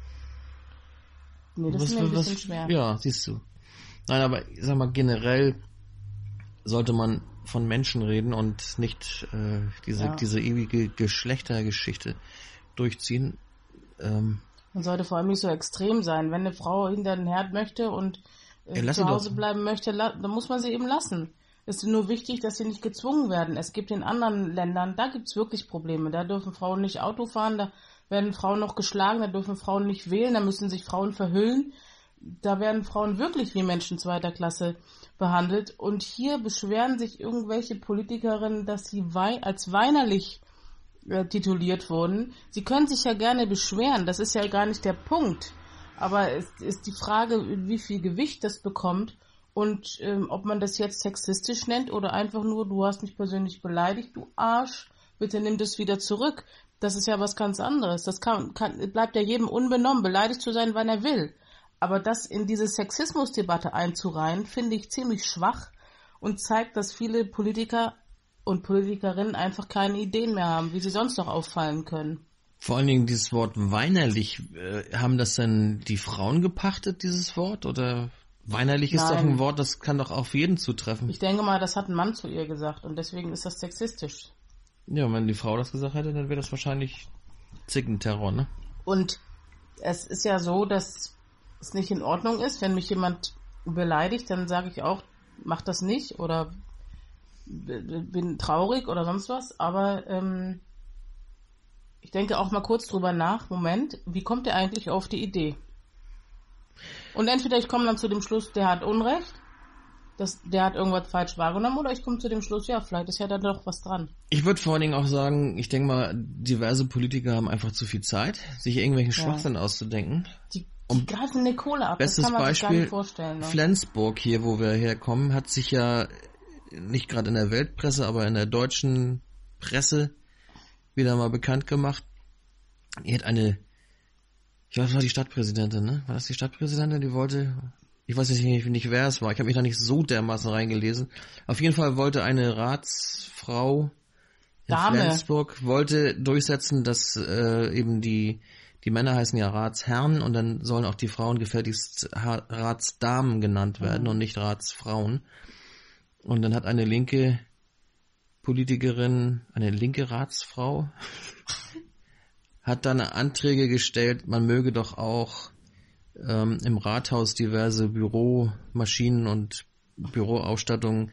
Nee, das was, ist mir ein was, bisschen schwer. Ja, siehst du. Nein, aber ich sag mal, generell sollte man von Menschen reden und nicht äh, diese, ja. diese ewige Geschlechtergeschichte durchziehen. Ähm, man sollte vor allem nicht so extrem sein. Wenn eine Frau hinter den Herd möchte und äh, zu Hause doch. bleiben möchte, dann muss man sie eben lassen. Es ist nur wichtig, dass sie nicht gezwungen werden. Es gibt in anderen Ländern, da gibt es wirklich Probleme. Da dürfen Frauen nicht Auto fahren, da werden Frauen noch geschlagen, da dürfen Frauen nicht wählen, da müssen sich Frauen verhüllen. Da werden Frauen wirklich wie Menschen zweiter Klasse behandelt. Und hier beschweren sich irgendwelche Politikerinnen, dass sie wei als weinerlich äh, tituliert wurden. Sie können sich ja gerne beschweren, das ist ja gar nicht der Punkt. Aber es ist die Frage, wie viel Gewicht das bekommt und ähm, ob man das jetzt sexistisch nennt oder einfach nur, du hast mich persönlich beleidigt, du Arsch, bitte nimm das wieder zurück. Das ist ja was ganz anderes. Das kann, kann, bleibt ja jedem unbenommen, beleidigt zu sein, wann er will. Aber das in diese Sexismusdebatte einzureihen, finde ich ziemlich schwach und zeigt, dass viele Politiker und Politikerinnen einfach keine Ideen mehr haben, wie sie sonst noch auffallen können. Vor allen Dingen dieses Wort weinerlich, äh, haben das denn die Frauen gepachtet, dieses Wort? Oder weinerlich ist Nein. doch ein Wort, das kann doch auf jeden zutreffen. Ich denke mal, das hat ein Mann zu ihr gesagt und deswegen ist das sexistisch. Ja, wenn die Frau das gesagt hätte, dann wäre das wahrscheinlich Zickenterror, ne? Und es ist ja so, dass es nicht in Ordnung ist, wenn mich jemand beleidigt, dann sage ich auch, mach das nicht oder bin traurig oder sonst was, aber ähm, ich denke auch mal kurz drüber nach, Moment, wie kommt er eigentlich auf die Idee? Und entweder ich komme dann zu dem Schluss, der hat Unrecht, das, der hat irgendwas falsch wahrgenommen, oder ich komme zu dem Schluss, ja, vielleicht ist ja da doch was dran. Ich würde vor allen Dingen auch sagen, ich denke mal, diverse Politiker haben einfach zu viel Zeit, sich irgendwelchen Schwachsinn ja. auszudenken. Die die greifen eine Kohle ab. Bestes Beispiel, ne? Flensburg hier, wo wir herkommen, hat sich ja nicht gerade in der Weltpresse, aber in der deutschen Presse wieder mal bekannt gemacht. Er hat eine, ich weiß, war die Stadtpräsidentin, ne? War das die Stadtpräsidentin, die wollte, ich weiß jetzt nicht, nicht wer es war, ich habe mich da nicht so dermaßen reingelesen. Auf jeden Fall wollte eine Ratsfrau in Dame. Flensburg wollte durchsetzen, dass äh, eben die die Männer heißen ja Ratsherren und dann sollen auch die Frauen gefälligst Ratsdamen genannt werden mhm. und nicht Ratsfrauen. Und dann hat eine linke Politikerin, eine linke Ratsfrau, hat dann Anträge gestellt, man möge doch auch ähm, im Rathaus diverse Büromaschinen und Büroausstattungen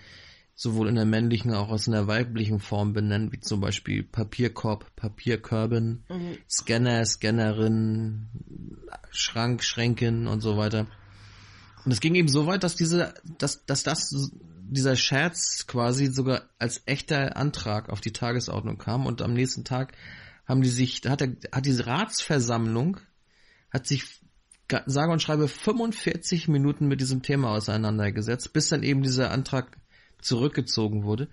sowohl in der männlichen als auch in der weiblichen Form benennen, wie zum Beispiel Papierkorb, Papierkörben, mhm. Scanner, Scannerin, Schrank, Schränken und so weiter. Und es ging eben so weit, dass diese, dass, dass das, dieser Scherz quasi sogar als echter Antrag auf die Tagesordnung kam und am nächsten Tag haben die sich, hat, der, hat diese Ratsversammlung, hat sich sage und schreibe 45 Minuten mit diesem Thema auseinandergesetzt, bis dann eben dieser Antrag zurückgezogen wurde.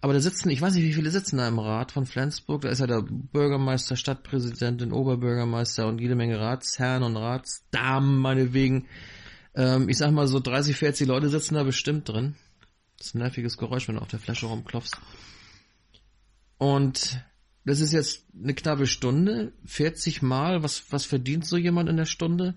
Aber da sitzen, ich weiß nicht, wie viele sitzen da im Rat von Flensburg. Da ist ja der Bürgermeister, Stadtpräsidentin, Oberbürgermeister und jede Menge Ratsherren und Ratsdamen, meinetwegen. Ähm, ich sag mal so 30, 40 Leute sitzen da bestimmt drin. Das ist ein nerviges Geräusch, wenn du auf der Flasche rumklopfst. Und das ist jetzt eine knappe Stunde, 40 Mal, was, was verdient so jemand in der Stunde?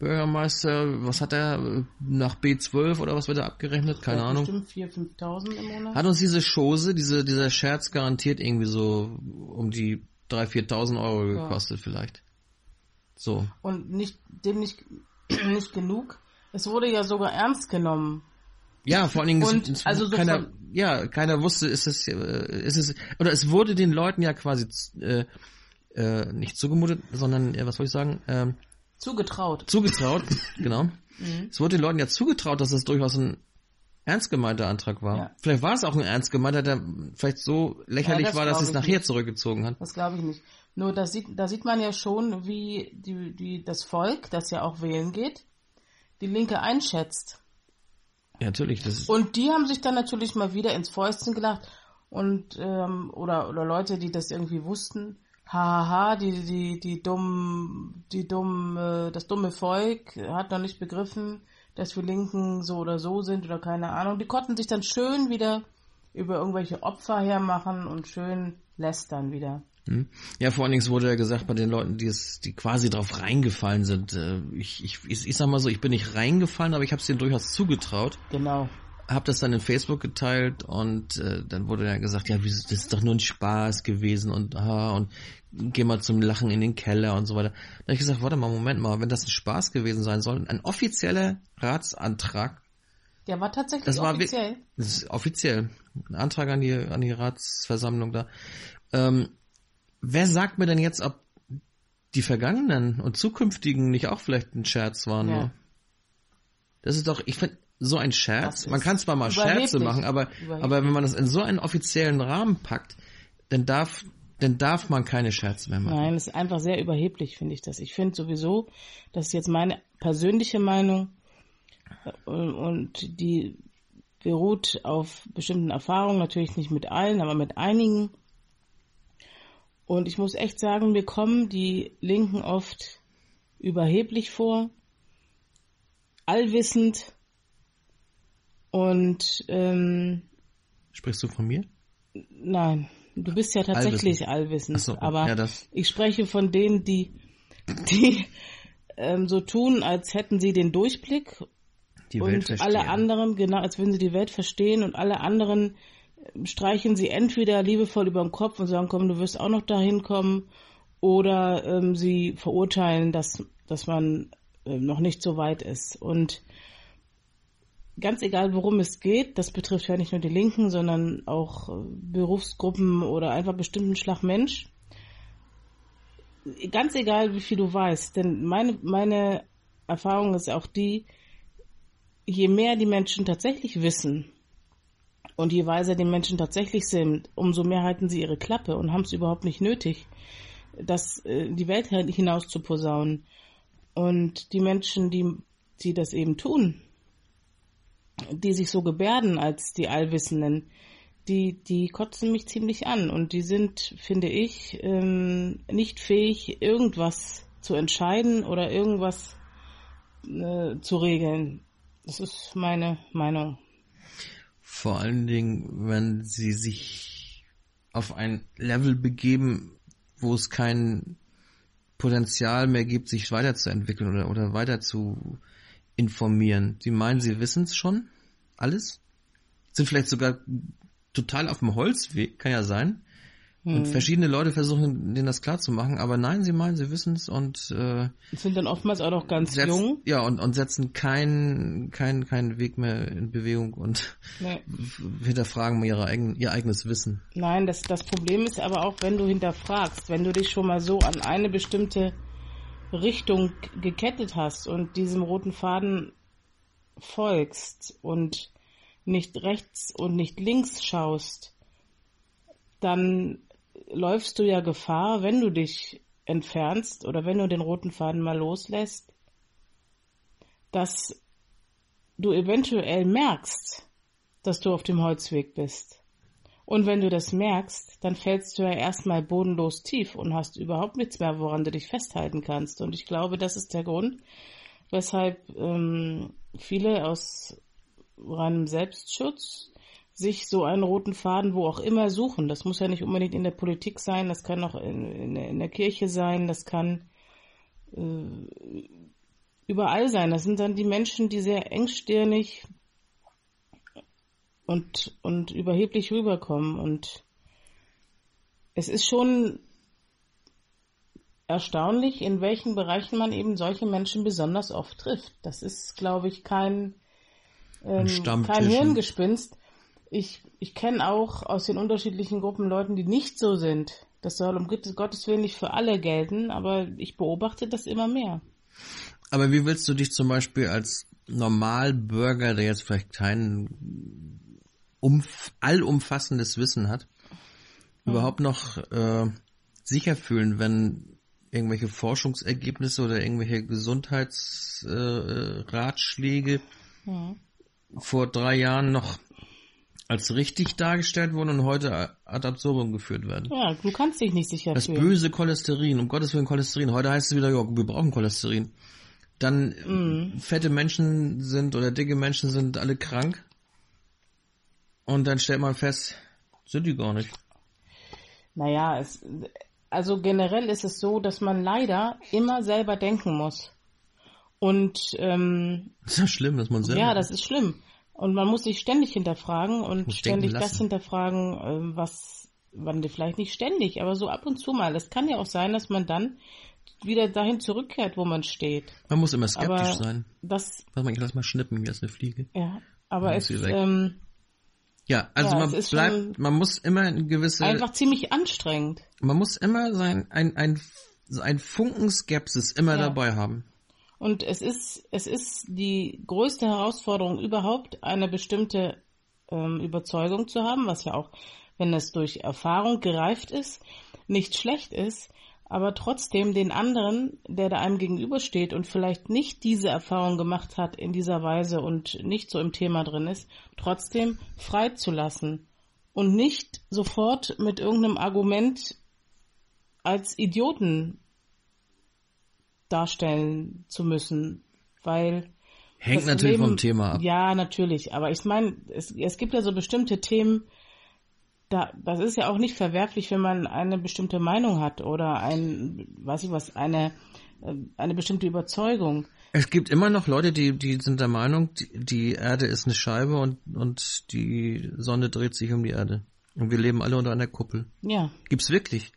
Bürgermeister, was hat er nach B12 oder was wird er abgerechnet? Keine Ahnung. Bestimmt 4.000, 5.000 im Monat. Hat uns diese Chose, diese, dieser Scherz garantiert irgendwie so um die 3.000, 4.000 Euro gekostet ja. vielleicht. So. Und nicht, dem nicht, nicht genug. Es wurde ja sogar ernst genommen. Ja, vor allen Dingen Und, es, es also so keiner, von- ja, keiner wusste, ist es, äh, ist es, oder es wurde den Leuten ja quasi äh, äh, nicht zugemutet, sondern, äh, was soll ich sagen, ähm, Zugetraut. zugetraut, genau. Mhm. Es wurde den Leuten ja zugetraut, dass es durchaus ein ernst gemeinter Antrag war. Ja. Vielleicht war es auch ein ernst gemeinter, der vielleicht so lächerlich Ja, das war, dass es nachher nicht. zurückgezogen hat. Das glaube ich nicht. Nur da sieht, da sieht man ja schon, wie die, die, das Volk, das ja auch wählen geht, die Linke einschätzt. Ja, natürlich, das ist, Und die haben sich dann natürlich mal wieder ins Fäustchen gelacht und ähm, oder oder Leute, die das irgendwie wussten, hahaha, die die die dummen die dummen äh, das dumme Volk hat noch nicht begriffen, dass wir Linken so oder so sind oder keine Ahnung. Die konnten sich dann schön wieder über irgendwelche Opfer hermachen und schön lästern wieder. hm. ja, vor allen Dingen wurde ja gesagt bei den Leuten, die es, die quasi drauf reingefallen sind. Äh, ich, ich, ich, ich sag mal so, ich bin nicht reingefallen, aber ich habe es denen durchaus zugetraut. Genau. Hab das dann in Facebook geteilt und äh, dann wurde ja gesagt, ja, wieso, das ist doch nur ein Spaß gewesen und ah, und geh mal zum Lachen in den Keller und so weiter. Da habe ich gesagt, warte mal, Moment mal, wenn das ein Spaß gewesen sein soll, ein offizieller Ratsantrag, Der war tatsächlich Das war offiziell. das ist offiziell, ein Antrag an die an die Ratsversammlung da. Ähm, wer sagt mir denn jetzt, ob die vergangenen und zukünftigen nicht auch vielleicht ein Scherz waren? Ja. nur? Das ist doch, ich finde, so ein Scherz, Das man kann zwar mal. Scherze machen, aber, Überheblich. aber wenn man das in so einen offiziellen Rahmen packt, dann darf, dann darf man keine Scherze mehr machen. Nein, es ist einfach sehr überheblich, finde ich das. Ich finde sowieso, das ist jetzt meine persönliche Meinung äh, und die beruht auf bestimmten Erfahrungen, natürlich nicht mit allen, aber mit einigen. Und ich muss echt sagen, mir kommen die Linken oft überheblich vor, allwissend und ähm, Sprichst du von mir? Nein, du bist ja tatsächlich allwissend, Ach so, aber ja, das- ich spreche von denen, die, die ähm, so tun, als hätten sie den Durchblick Die Welt und verstehen. alle anderen, genau, als würden sie die Welt verstehen und alle anderen ähm, streichen sie entweder liebevoll über den Kopf und sagen, komm, du wirst auch noch dahin kommen, oder ähm, sie verurteilen, dass, dass man ähm, noch nicht so weit ist. Und ganz egal, worum es geht, das betrifft ja nicht nur die Linken, sondern auch äh, Berufsgruppen oder einfach bestimmten Schlag Mensch. Ganz egal, wie viel du weißt, denn meine, meine Erfahrung ist auch die, je mehr die Menschen tatsächlich wissen und je weiser die Menschen tatsächlich sind, umso mehr halten sie ihre Klappe und haben es überhaupt nicht nötig, das äh, die Welt hinaus zu posaunen. Und die Menschen, die, die das eben tun, die sich so gebärden als die Allwissenden, die, die kotzen mich ziemlich an und die sind, finde ich, ähm, nicht fähig, irgendwas zu entscheiden oder irgendwas äh, zu regeln. Das ist meine Meinung. Vor allen Dingen, wenn sie sich auf ein Level begeben, wo es kein Potenzial mehr gibt, sich weiterzuentwickeln oder, oder weiter zu informieren. Sie meinen, sie wissen es schon? Alles? Sind vielleicht sogar total auf dem Holzweg, kann ja sein. Und verschiedene Leute versuchen, denen das klar zu machen, aber nein, sie meinen, sie wissen es und äh, Sind dann oftmals auch noch ganz setzen, jung. ja und, und setzen keinen keinen keinen Weg mehr in Bewegung und Nee. hinterfragen ihre eigen, ihr eigenes Wissen. Nein, das, das Problem ist aber auch, wenn du hinterfragst, wenn du dich schon mal so an eine bestimmte Richtung gekettet hast und diesem roten Faden folgst und nicht rechts und nicht links schaust, dann läufst du ja Gefahr, wenn du dich entfernst oder wenn du den roten Faden mal loslässt, dass du eventuell merkst, dass du auf dem Holzweg bist. Und wenn du das merkst, dann fällst du ja erstmal bodenlos tief und hast überhaupt nichts mehr, woran du dich festhalten kannst. Und ich glaube, das ist der Grund, weshalb ähm, viele aus reinem Selbstschutz sich so einen roten Faden wo auch immer suchen. Das muss ja nicht unbedingt in der Politik sein, das kann auch in, in, in der Kirche sein, das kann äh, überall sein. Das sind dann die Menschen, die sehr engstirnig und, und überheblich rüberkommen. Und es ist schon erstaunlich, in welchen Bereichen man eben solche Menschen besonders oft trifft. Das ist, glaube ich, kein, ähm, kein Hirngespinst. Ich, ich kenne auch aus den unterschiedlichen Gruppen Leuten, die nicht so sind. Das soll um Gottes Willen nicht für alle gelten, aber ich beobachte das immer mehr. Aber wie willst du dich zum Beispiel als Normalbürger, der jetzt vielleicht kein umf allumfassendes Wissen hat, hm. überhaupt noch äh, sicher fühlen, wenn irgendwelche Forschungsergebnisse oder irgendwelche Gesundheitsratschläge äh, hm. vor drei Jahren noch als richtig dargestellt wurden und heute ad absurdum geführt werden. Ja, du kannst dich nicht sicher Das fühlen. böse Cholesterin, um Gottes Willen Cholesterin. Heute heißt es wieder, ja, wir brauchen Cholesterin. Dann mm. fette Menschen sind oder dicke Menschen sind alle krank. Und dann stellt man fest, sind die gar nicht. Naja, es, also generell ist es so, dass man leider immer selber denken muss. Und ähm, das ist ja schlimm, dass man selber. Ja, das ist schlimm. Und man muss sich ständig hinterfragen und ständig das hinterfragen, ähm, was man vielleicht nicht ständig, aber so ab und zu mal. Es kann ja auch sein, dass man dann wieder dahin zurückkehrt, wo man steht. Man muss immer skeptisch aber sein. Das, Lass mal, lass mal schnippen, wie als eine Fliege. Ja, aber es, ähm, ja, also ja, man bleibt, man muss immer ein gewisse einfach ziemlich anstrengend. Man muss immer sein ein ein ein Funken Skepsis immer ja. dabei haben. Und es ist, es ist die größte Herausforderung überhaupt, eine bestimmte ähm, Überzeugung zu haben, was ja auch, wenn es durch Erfahrung gereift ist, nicht schlecht ist, aber trotzdem den anderen, der da einem gegenübersteht und vielleicht nicht diese Erfahrung gemacht hat in dieser Weise und nicht so im Thema drin ist, trotzdem freizulassen und nicht sofort mit irgendeinem Argument als Idioten darstellen zu müssen, weil hängt natürlich Leben, vom Thema ab. Ja, natürlich, aber ich meine, es, es gibt ja so bestimmte Themen, da, das ist ja auch nicht verwerflich, wenn man eine bestimmte Meinung hat oder ein, weiß ich was, eine, äh, eine bestimmte Überzeugung. Es gibt immer noch Leute, die, die sind der Meinung, die, die Erde ist eine Scheibe und, und die Sonne dreht sich um die Erde. Und wir leben alle unter einer Kuppel. Ja. Gibt's wirklich?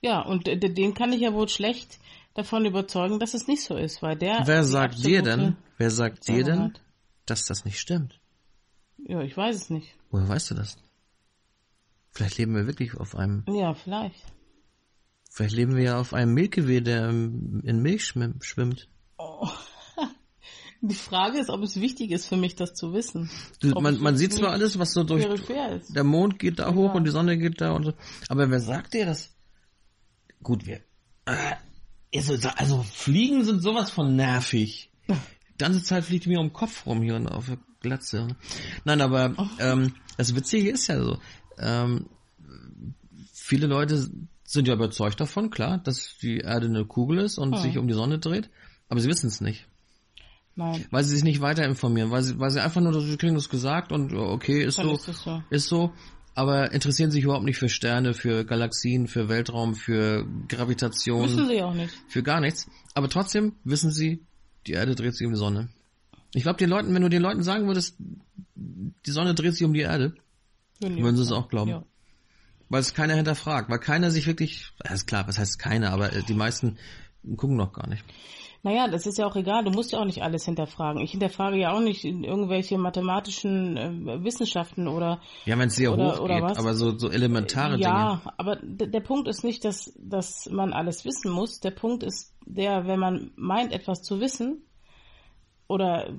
Ja, und den kann ich ja wohl schlecht davon überzeugen, dass es nicht so ist, weil der. Wer sagt dir denn, wer sagt dir denn, dass das nicht stimmt? Ja, ich weiß es nicht. Woher weißt du das? Vielleicht leben wir wirklich auf einem. Ja, vielleicht. Vielleicht leben wir ja auf einem Milchgewehr, der in Milch schwimmt. Oh. Die Frage ist, ob es wichtig ist für mich, das zu wissen. Du, man, man sieht zwar alles, was so durch. Der Mond geht da hoch ja. und die Sonne geht da und so. Aber wer sagt dir das? Gut, wir. Äh, also, also Fliegen sind sowas von nervig. Die ganze Zeit fliegt mir um den Kopf rum hier auf der Glatze. Nein, aber ähm, das Witzige ist ja so. Ähm, viele Leute sind ja überzeugt davon, klar, dass die Erde eine Kugel ist und oh. sich um die Sonne dreht, aber sie wissen es nicht. Nein. Weil sie sich nicht weiter informieren, weil sie, weil sie einfach nur, sie kriegen das gesagt und okay, ist so, ist so, ist so, aber interessieren sich überhaupt nicht für Sterne, für Galaxien, für Weltraum, für Gravitation. Wissen sie auch nicht. Für gar nichts. Aber trotzdem wissen sie, die Erde dreht sich um die Sonne. Ich glaube, den Leuten, wenn du den Leuten sagen würdest, die Sonne dreht sich um die Erde, würden, würden sie es auch glauben. Ja. Weil es keiner hinterfragt, weil keiner sich wirklich, das ist klar, was heißt keiner, aber die meisten gucken noch gar nicht. Naja, das ist ja auch egal. Du musst ja auch nicht alles hinterfragen. Ich hinterfrage ja auch nicht irgendwelche mathematischen äh, Wissenschaften oder. Ja, wenn es sehr oder, hoch geht, aber so, so elementare ja, Dinge. Ja, aber der Punkt ist nicht, dass, dass man alles wissen muss. Der Punkt ist der, wenn man meint, etwas zu wissen, oder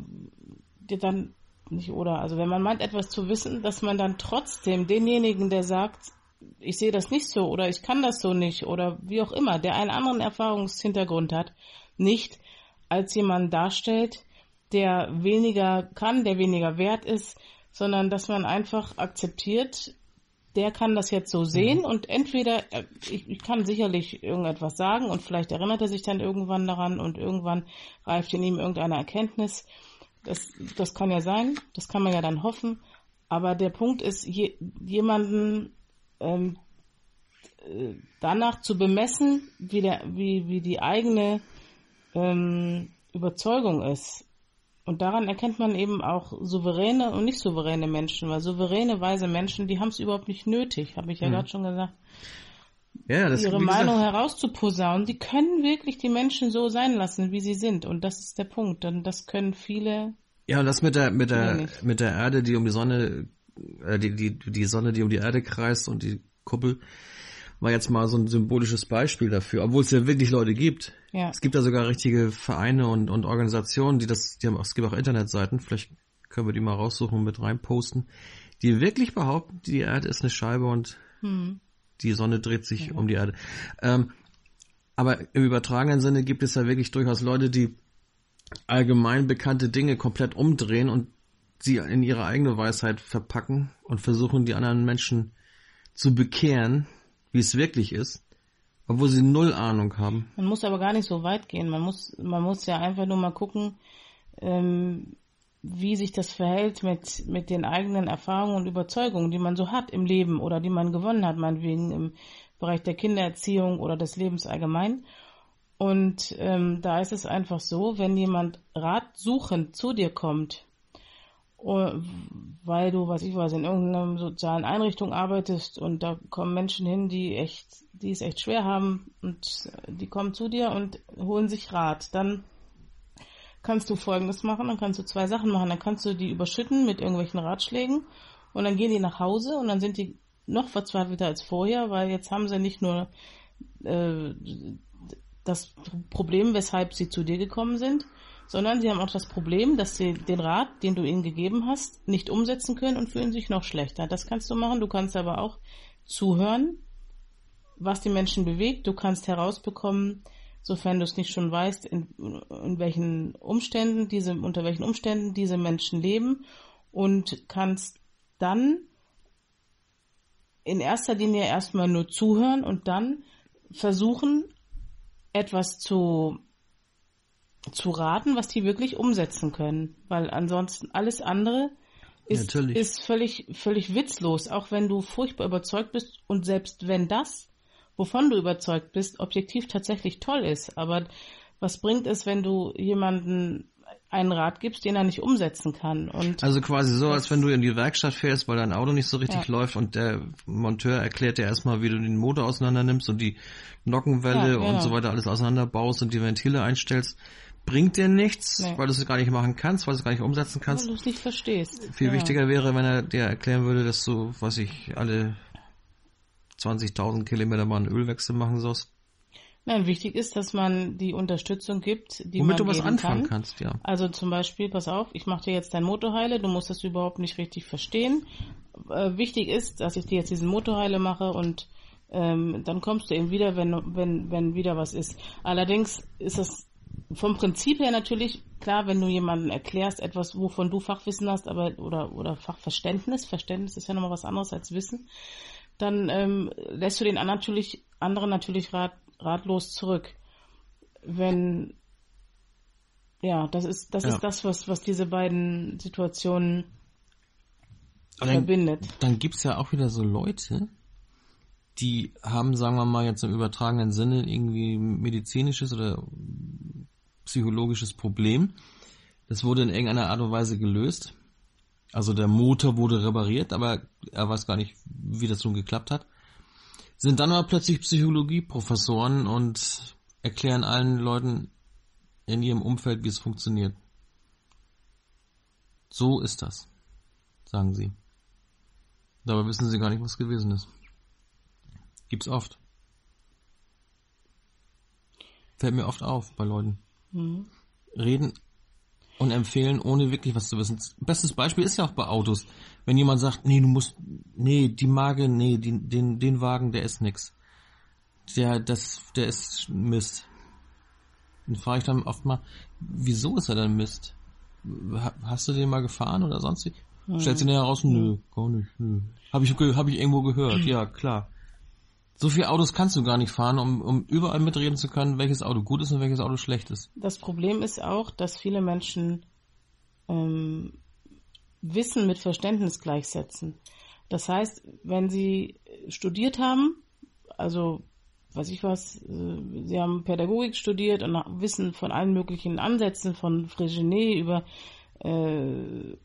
dann nicht oder, also wenn man meint, etwas zu wissen, dass man dann trotzdem denjenigen, der sagt, ich sehe das nicht so oder ich kann das so nicht oder wie auch immer, der einen anderen Erfahrungshintergrund hat, nicht als jemand darstellt, der weniger kann, der weniger wert ist, sondern dass man einfach akzeptiert, der kann das jetzt so sehen mhm. und entweder, äh, ich, ich, kann sicherlich irgendetwas sagen und vielleicht erinnert er sich dann irgendwann daran und irgendwann reift in ihm irgendeine Erkenntnis. Das, das kann ja sein, das kann man ja dann hoffen, Aber der Punkt ist, je, jemanden ähm, äh, danach zu bemessen, wie, der, wie, wie die eigene ähm, Überzeugung ist. Und daran erkennt man eben auch souveräne und nicht souveräne Menschen, weil souveräne, weise Menschen, die haben es überhaupt nicht nötig, habe ich ja mhm. gerade schon gesagt. Ja, das, ihre Meinung gesagt, herauszuposaunen. Die können wirklich die Menschen so sein lassen, wie sie sind. Und das ist der Punkt. Und das können viele ja, und das mit der, mit der, mit der Erde, die um die Sonne, äh, die, die, die Sonne, die um die Erde kreist und die Kuppel, war jetzt mal so ein symbolisches Beispiel dafür, obwohl es ja wirklich Leute gibt. Ja. Es gibt da sogar richtige Vereine und, und Organisationen, die das, die haben, es gibt auch Internetseiten, vielleicht können wir die mal raussuchen und mit reinposten, die wirklich behaupten, die Erde ist eine Scheibe und hm. Die Sonne dreht sich ja. um die Erde. Ähm, aber im übertragenen Sinne gibt es ja wirklich durchaus Leute, die allgemein bekannte Dinge komplett umdrehen und sie in ihre eigene Weisheit verpacken und versuchen, die anderen Menschen zu bekehren, wie es wirklich ist, obwohl sie null Ahnung haben. Man muss aber gar nicht so weit gehen. Man muss, man muss ja einfach nur mal gucken, ähm, wie sich das verhält mit, mit den eigenen Erfahrungen und Überzeugungen, die man so hat im Leben oder die man gewonnen hat, meinetwegen im Bereich der Kindererziehung oder des Lebens allgemein. Und ähm, da ist es einfach so, wenn jemand ratsuchend zu dir kommt, oh, weil du, was ich weiß, in irgendeiner sozialen Einrichtung arbeitest und da kommen Menschen hin, die echt, die es echt schwer haben und die kommen zu dir und holen sich Rat, dann kannst du Folgendes machen, dann kannst du zwei Sachen machen, dann kannst du die überschütten mit irgendwelchen Ratschlägen und dann gehen die nach Hause und dann sind die noch verzweifelter als vorher, weil jetzt haben sie nicht nur äh, das Problem, weshalb sie zu dir gekommen sind, sondern sie haben auch das Problem, dass sie den Rat, den du ihnen gegeben hast, nicht umsetzen können und fühlen sich noch schlechter. Das kannst du machen. Du kannst aber auch zuhören, was die Menschen bewegt. Du kannst herausbekommen, sofern du es nicht schon weißt, in, in welchen Umständen diese, unter welchen Umständen diese Menschen leben und kannst dann in erster Linie erstmal nur zuhören und dann versuchen, etwas zu, zu raten, was die wirklich umsetzen können. Weil ansonsten alles andere ist, ist völlig, völlig witzlos, auch wenn du furchtbar überzeugt bist und selbst wenn das, wovon du überzeugt bist, objektiv tatsächlich toll ist. Aber was bringt es, wenn du jemanden einen Rat gibst, den er nicht umsetzen kann. Und also quasi so, als wenn du in die Werkstatt fährst, weil dein Auto nicht so richtig ja. läuft und der Monteur erklärt dir erstmal, wie du den Motor auseinander nimmst und die Nockenwelle ja, genau. und so weiter alles auseinanderbaust und die Ventile einstellst. Bringt dir nichts, nee. weil du es gar nicht machen kannst, weil du es gar nicht umsetzen kannst. Weil du es nicht verstehst. Viel ja. wichtiger wäre, wenn er dir erklären würde, dass du, was ich, alle 20.000 Kilometer mal einen Ölwechsel machen sollst. Nein, wichtig ist, dass man die Unterstützung gibt, die Womit man du was anfangen kann. kannst, ja. Also zum Beispiel, pass auf, ich mache dir jetzt dein Motorheile, du musst das überhaupt nicht richtig verstehen. Äh, wichtig ist, dass ich dir jetzt diesen Motorheile mache und ähm, dann kommst du eben wieder, wenn, wenn, wenn wieder was ist. Allerdings ist das vom Prinzip her natürlich klar, wenn du jemandem erklärst, etwas, wovon du Fachwissen hast, aber oder oder Fachverständnis, Verständnis ist ja nochmal was anderes als Wissen, dann ähm, lässt du den anderen natürlich, anderen natürlich rat, ratlos zurück. Wenn ja, das ist das ja. ist das, was was diese beiden Situationen dann, verbindet. Dann gibt's ja auch wieder so Leute, die haben, sagen wir mal jetzt im übertragenen Sinne irgendwie medizinisches oder psychologisches Problem. Das wurde in irgendeiner Art und Weise gelöst. Also der Motor wurde repariert, aber er weiß gar nicht, wie das nun geklappt hat sind dann aber plötzlich Psychologieprofessoren und erklären allen Leuten in ihrem Umfeld, wie es funktioniert. So ist das, sagen sie. Dabei wissen sie gar nicht, was gewesen ist. Gibt's oft. Fällt mir oft auf bei Leuten. Mhm. Reden und empfehlen, ohne wirklich was zu wissen. Bestes Beispiel ist ja auch bei Autos. Wenn jemand sagt, nee, du musst, nee, die Marke, nee, die, den, den Wagen, der ist nix. Der, das, der ist Mist. Dann frage ich dann oft mal, wieso ist er denn Mist? Hast du den mal gefahren oder sonst wie? Stellt sich nachher heraus, nö, gar nicht, nö. Hab ich, hab ich irgendwo gehört, ja, klar. So viele Autos kannst du gar nicht fahren, um, um überall mitreden zu können, welches Auto gut ist und welches Auto schlecht ist. Das Problem ist auch, dass viele Menschen ähm, Wissen mit Verständnis gleichsetzen. Das heißt, wenn Sie studiert haben, also weiß ich was, äh, Sie haben Pädagogik studiert und wissen von allen möglichen Ansätzen, von Frégenet über äh,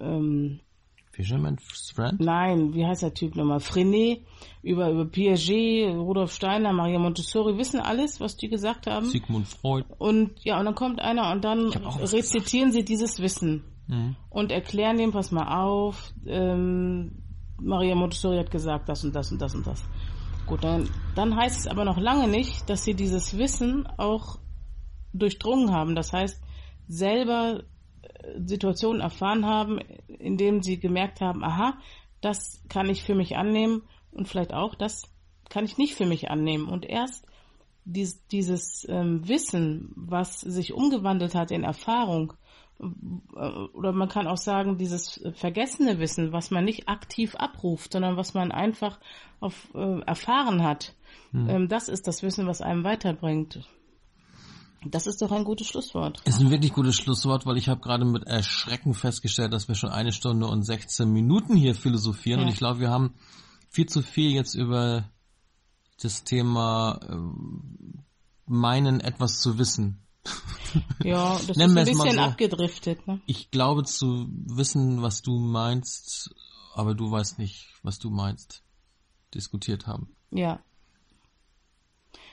ähm, Fisherman's Friend? Nein, wie heißt der Typ nochmal? Frenet, über, über Piaget, Rudolf Steiner, Maria Montessori, wissen alles, was die gesagt haben. Sigmund Freud. Und ja, und dann kommt einer und dann rezitieren sie dieses Wissen Mhm. und erklären dem, pass mal auf, ähm, Maria Montessori hat gesagt, das und das und das und das. Gut, dann, dann heißt es aber noch lange nicht, dass sie dieses Wissen auch durchdrungen haben. Das heißt, selber Situationen erfahren haben, in denen sie gemerkt haben, aha, das kann ich für mich annehmen und vielleicht auch, das kann ich nicht für mich annehmen. Und erst dies, dieses ähm, Wissen, was sich umgewandelt hat in Erfahrung, äh, oder man kann auch sagen, dieses vergessene Wissen, was man nicht aktiv abruft, sondern was man einfach auf, äh, erfahren hat, ähm, das ist das Wissen, was einem weiterbringt. Das ist doch ein gutes Schlusswort. Ist ein wirklich gutes Schlusswort, weil ich habe gerade mit Erschrecken festgestellt, dass wir schon eine Stunde und 16 Minuten hier philosophieren Ja. und ich glaube, wir haben viel zu viel jetzt über das Thema ähm, meinen, etwas zu wissen. Ja, das ist ein es bisschen so. abgedriftet. Ne? Ich glaube zu wissen, was du meinst, aber du weißt nicht, was du meinst, diskutiert haben. Ja,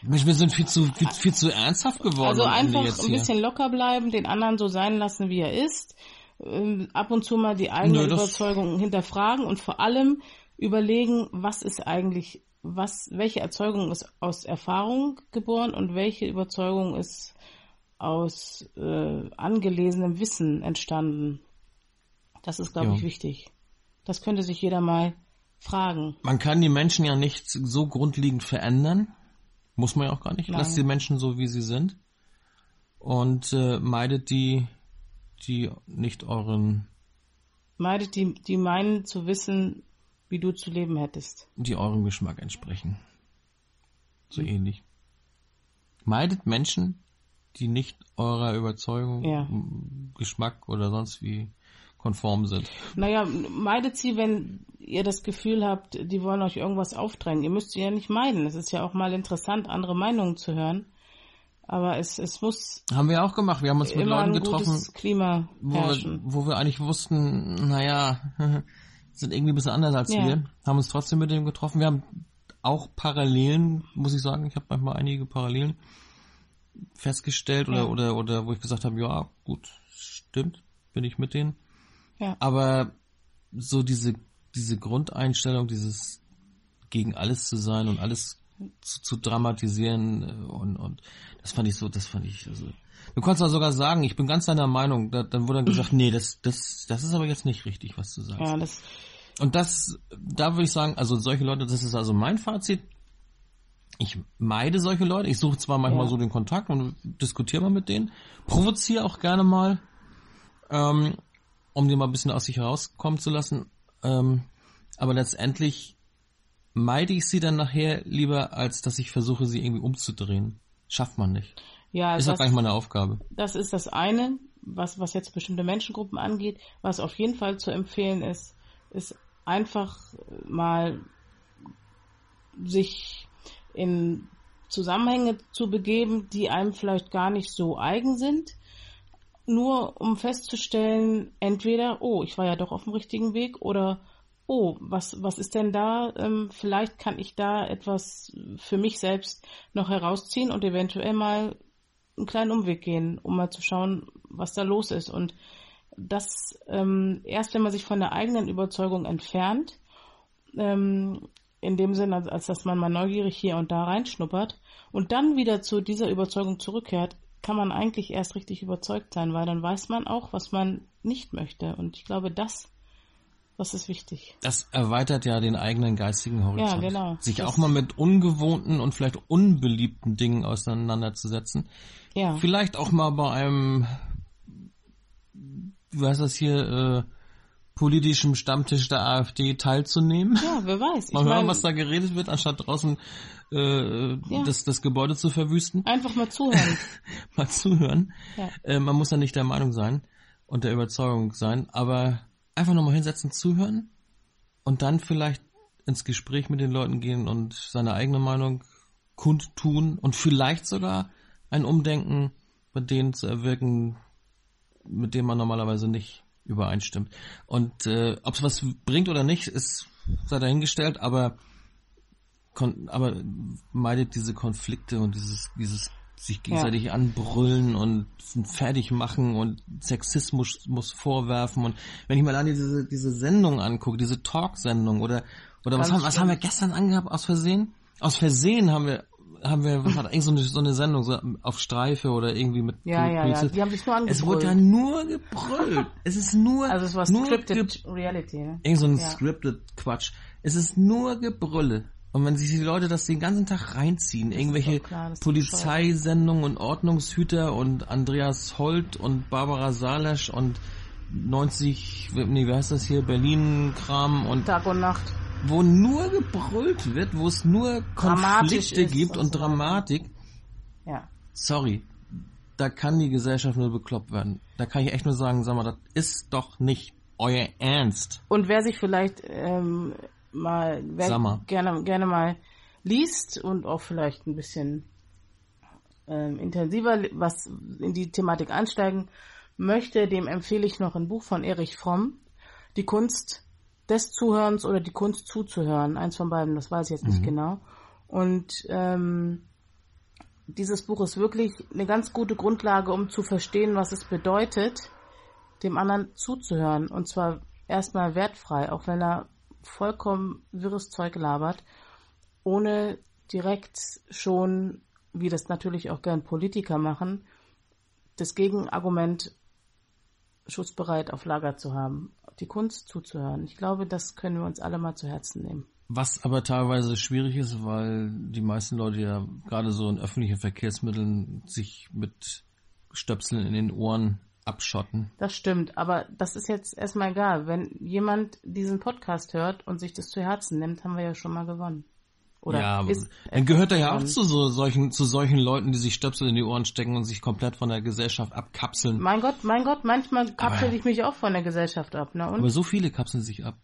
wir sind viel zu, viel, viel zu ernsthaft geworden. also einfach ein bisschen locker bleiben, den anderen so sein lassen, wie er ist. Ähm, ab und zu mal die eigene Nö, Überzeugung hinterfragen und vor allem überlegen, was ist eigentlich, was, welche Erzeugung ist aus Erfahrung geboren und welche Überzeugung ist aus äh, angelesenem Wissen entstanden. Das ist, glaube Ja. ich, wichtig. Das könnte sich jeder mal fragen. Man kann die Menschen ja nicht so grundlegend verändern. Muss man ja auch gar nicht. Nein. Lasst die Menschen so, wie sie sind. Und äh, meidet die, die nicht euren, Meidet die, die meinen zu wissen, wie du zu leben hättest. die eurem Geschmack entsprechen. So ähnlich. Meidet Menschen, die nicht eurer Überzeugung, Ja. Geschmack oder sonst wie konform sind. Naja, meidet sie, wenn ihr das Gefühl habt, die wollen euch irgendwas aufdrängen. Ihr müsst sie ja nicht meiden. Es ist ja auch mal interessant, andere Meinungen zu hören. Aber es, es muss Haben wir auch gemacht. Wir haben uns mit Leuten getroffen, Klima wo wir, herrschen. wo wir eigentlich wussten, naja, sind irgendwie ein bisschen anders als Ja. wir, haben uns trotzdem mit dem getroffen. Wir haben auch Parallelen, muss ich sagen, ich habe manchmal einige Parallelen festgestellt oder, Ja. oder, oder wo ich gesagt habe, ja, gut, stimmt, bin ich mit denen. Ja. Aber so diese, diese Grundeinstellung, dieses gegen alles zu sein und alles zu, zu dramatisieren äh, und, und das fand ich so, das fand ich, also, du konntest auch sogar sagen, ich bin ganz deiner Meinung, da, dann wurde dann gesagt, nee, das, das, das ist aber jetzt nicht richtig, was du sagst. Ja, das, Und das, da würde ich sagen, also solche Leute, das ist also mein Fazit. Ich meide solche Leute. Ich suche zwar manchmal Ja. so den Kontakt und diskutiere mal mit denen, provoziere auch gerne mal, ähm, um die mal ein bisschen aus sich herauskommen zu lassen. Ähm, aber letztendlich meide ich sie dann nachher lieber, als dass ich versuche, sie irgendwie umzudrehen. Schafft man nicht. ja, Ist auch das, gar nicht meine Aufgabe. das ist das eine, was, was jetzt bestimmte Menschengruppen angeht. Was auf jeden Fall zu empfehlen ist, ist einfach mal sich in Zusammenhänge zu begeben, die einem vielleicht gar nicht so eigen sind, nur um festzustellen, entweder, oh, ich war ja doch auf dem richtigen Weg oder oh, was, was ist denn da? Ähm, vielleicht kann ich da etwas für mich selbst noch herausziehen und eventuell mal einen kleinen Umweg gehen, um mal zu schauen, was da los ist. Und das ähm, erst, wenn man sich von der eigenen Überzeugung entfernt, ähm, in dem Sinne, als, als dass man mal neugierig hier und da reinschnuppert und dann wieder zu dieser Überzeugung zurückkehrt, kann man eigentlich erst richtig überzeugt sein, weil dann weiß man auch, was man nicht möchte. Und ich glaube, das, das ist wichtig. Das erweitert ja den eigenen geistigen Horizont. Ja, genau. Sich Das- auch mal mit ungewohnten und vielleicht unbeliebten Dingen auseinanderzusetzen. Ja, Vielleicht auch mal bei einem, wie heißt das hier, äh, politischem Stammtisch der AfD teilzunehmen. ja wer weiß. Mal hören, was da geredet wird, anstatt draußen äh, Ja. das, das Gebäude zu verwüsten. einfach mal zuhören. Mal zuhören. Ja. Äh, man muss ja nicht der Meinung sein und der Überzeugung sein, aber einfach nochmal hinsetzen, zuhören und dann vielleicht ins Gespräch mit den Leuten gehen und seine eigene Meinung kundtun und vielleicht sogar ein Umdenken bei denen zu erwirken, mit dem man normalerweise nicht übereinstimmt. Und äh, ob es was bringt oder nicht, ist sei dahingestellt, aber aber meidet diese Konflikte und dieses dieses sich gegenseitig ja. anbrüllen und fertig machen und Sexismus muss vorwerfen und wenn ich mal an diese diese Sendung angucke, diese Talk-Sendung oder oder was haben, was haben wir gestern angehabt aus Versehen? Aus Versehen haben wir haben wir was hat eigentlich so eine, so eine Sendung so auf Streife oder irgendwie mit ja ja ja die haben sich nur angebrüllt. Es wurde ja nur gebrüllt. es ist nur also es war nur scripted Reality. Ne? Irgend so ein ja. scripted Quatsch. Es ist nur Gebrülle. Und wenn sich die Leute das den ganzen Tag reinziehen, das irgendwelche Polizeisendungen und Ordnungshüter und Andreas Holt und Barbara Salesch und 90, nee, wie heißt das hier, Berlin-Kram und Tag und Nacht. Wo nur gebrüllt wird, wo es nur Konflikte gibt und, und Dramatik. Ja. Sorry. Da kann die Gesellschaft nur bekloppt werden. Da kann ich echt nur sagen, sag mal, das ist doch nicht euer Ernst. Und wer sich vielleicht ähm, mal, wer gerne, gerne mal liest und auch vielleicht ein bisschen ähm, intensiver was in die Thematik einsteigen möchte, dem empfehle ich noch ein Buch von Erich Fromm, Die Kunst des Zuhörens oder die Kunst zuzuhören. Eins von beiden, das weiß ich jetzt nicht mhm. genau. Und ähm, dieses Buch ist wirklich eine ganz gute Grundlage, um zu verstehen, was es bedeutet, dem anderen zuzuhören. Und zwar erstmal wertfrei, auch wenn er vollkommen wirres Zeug labert, ohne direkt schon, wie das natürlich auch gern Politiker machen, das Gegenargument schussbereit auf Lager zu haben, die Kunst zuzuhören. Ich glaube, das können wir uns alle mal zu Herzen nehmen. Was aber teilweise schwierig ist, weil die meisten Leute ja gerade so in öffentlichen Verkehrsmitteln sich mit Stöpseln in den Ohren abschotten. Das stimmt, aber das ist jetzt erstmal egal. Wenn jemand diesen Podcast hört und sich das zu Herzen nimmt, haben wir ja schon mal gewonnen. Oder ja, ist dann gehört er ja auch zu so solchen, zu solchen Leuten, die sich Stöpsel in die Ohren stecken und sich komplett von der Gesellschaft abkapseln. Mein Gott, mein Gott, manchmal kapsel ich mich auch von der Gesellschaft ab, ne? Und? Aber so viele kapseln sich ab.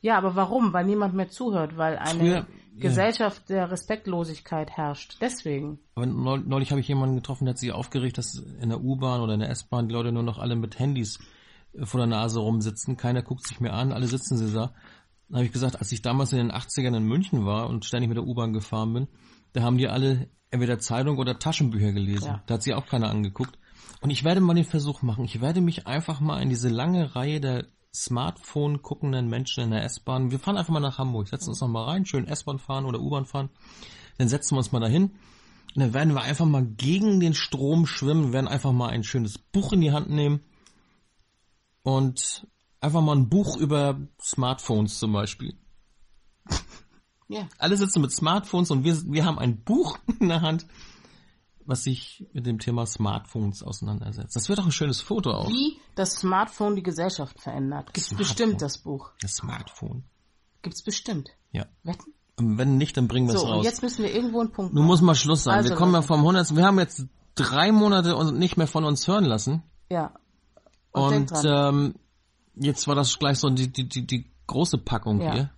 Ja, aber warum? Weil niemand mehr zuhört, weil eine Früher, Gesellschaft ja. der Respektlosigkeit herrscht. Deswegen. Aber neulich habe ich jemanden getroffen, der hat sich aufgeregt, dass in der U-Bahn oder in der S-Bahn die Leute nur noch alle mit Handys äh, vor der Nase rumsitzen. Keiner guckt sich mehr an, alle sitzen sie da. Dann habe ich gesagt, als ich damals in den 80ern in München war und ständig mit der U-Bahn gefahren bin, da haben die alle entweder Zeitung oder Taschenbücher gelesen. Ja. Da hat sich auch keiner angeguckt. Und ich werde mal den Versuch machen. Ich werde mich einfach mal in diese lange Reihe der Smartphone guckenden Menschen in der S-Bahn. Wir fahren einfach mal nach Hamburg, setzen uns noch mal rein, schön S-Bahn fahren oder U-Bahn fahren. Dann setzen wir uns mal dahin. Und dann werden wir einfach mal gegen den Strom schwimmen, werden einfach mal ein schönes Buch in die Hand nehmen und einfach mal ein Buch über Smartphones zum Beispiel. Ja. Alle sitzen mit Smartphones und wir, wir haben ein Buch in der Hand was sich mit dem Thema Smartphones auseinandersetzt. Das wird auch ein schönes Foto auch. Wie das Smartphone die Gesellschaft verändert. Gibt's bestimmt das Buch. Das Smartphone. Gibt's bestimmt. Ja. Wetten? Und wenn nicht, dann bringen wir es so, raus. So, jetzt müssen wir irgendwo einen Punkt machen. Du musst mal Schluss sein. Also, wir kommen ja vom 100. Wir haben jetzt drei Monate und nicht mehr von uns hören lassen. Ja. Und, und ähm, jetzt war das gleich so die, die, die, die große Packung ja. hier.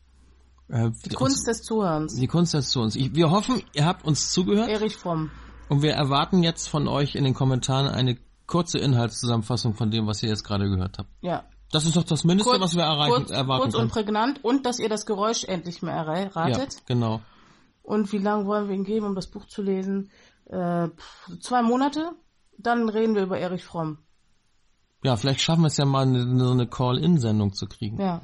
Äh, die Kunst uns, des Zuhörens. Die Kunst des Zuhörens. Ich, wir hoffen, ihr habt uns zugehört. Erich Fromm. Und wir erwarten jetzt von euch in den Kommentaren eine kurze Inhaltszusammenfassung von dem, was ihr jetzt gerade gehört habt. Ja. Das ist doch das Mindeste, kurz, was wir erreichen, kurz, erwarten kurz können. und prägnant und dass ihr das Geräusch endlich mehr erratet. Ja, genau. Und wie lange wollen wir ihn geben, um das Buch zu lesen? Äh, zwei Monate? Dann reden wir über Erich Fromm. Ja, vielleicht schaffen wir es ja mal, eine, so eine Call-In-Sendung zu kriegen. Ja.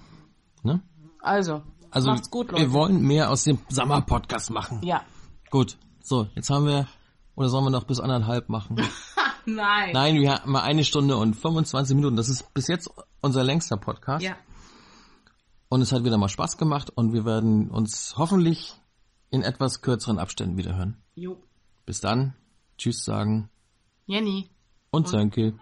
Ne? Also, also macht's gut, Leute. Wir wollen mehr aus dem Sommer-Podcast machen. Ja. Gut. So, jetzt haben wir oder sollen wir noch bis anderthalb machen? Nein. Nein, wir haben mal eine Stunde und 25 Minuten. Das ist bis jetzt unser längster Podcast. Ja. Und es hat wieder mal Spaß gemacht und wir werden uns hoffentlich in etwas kürzeren Abständen wiederhören. Jo. Bis dann. Tschüss sagen. Jenny. Und, und Sönke.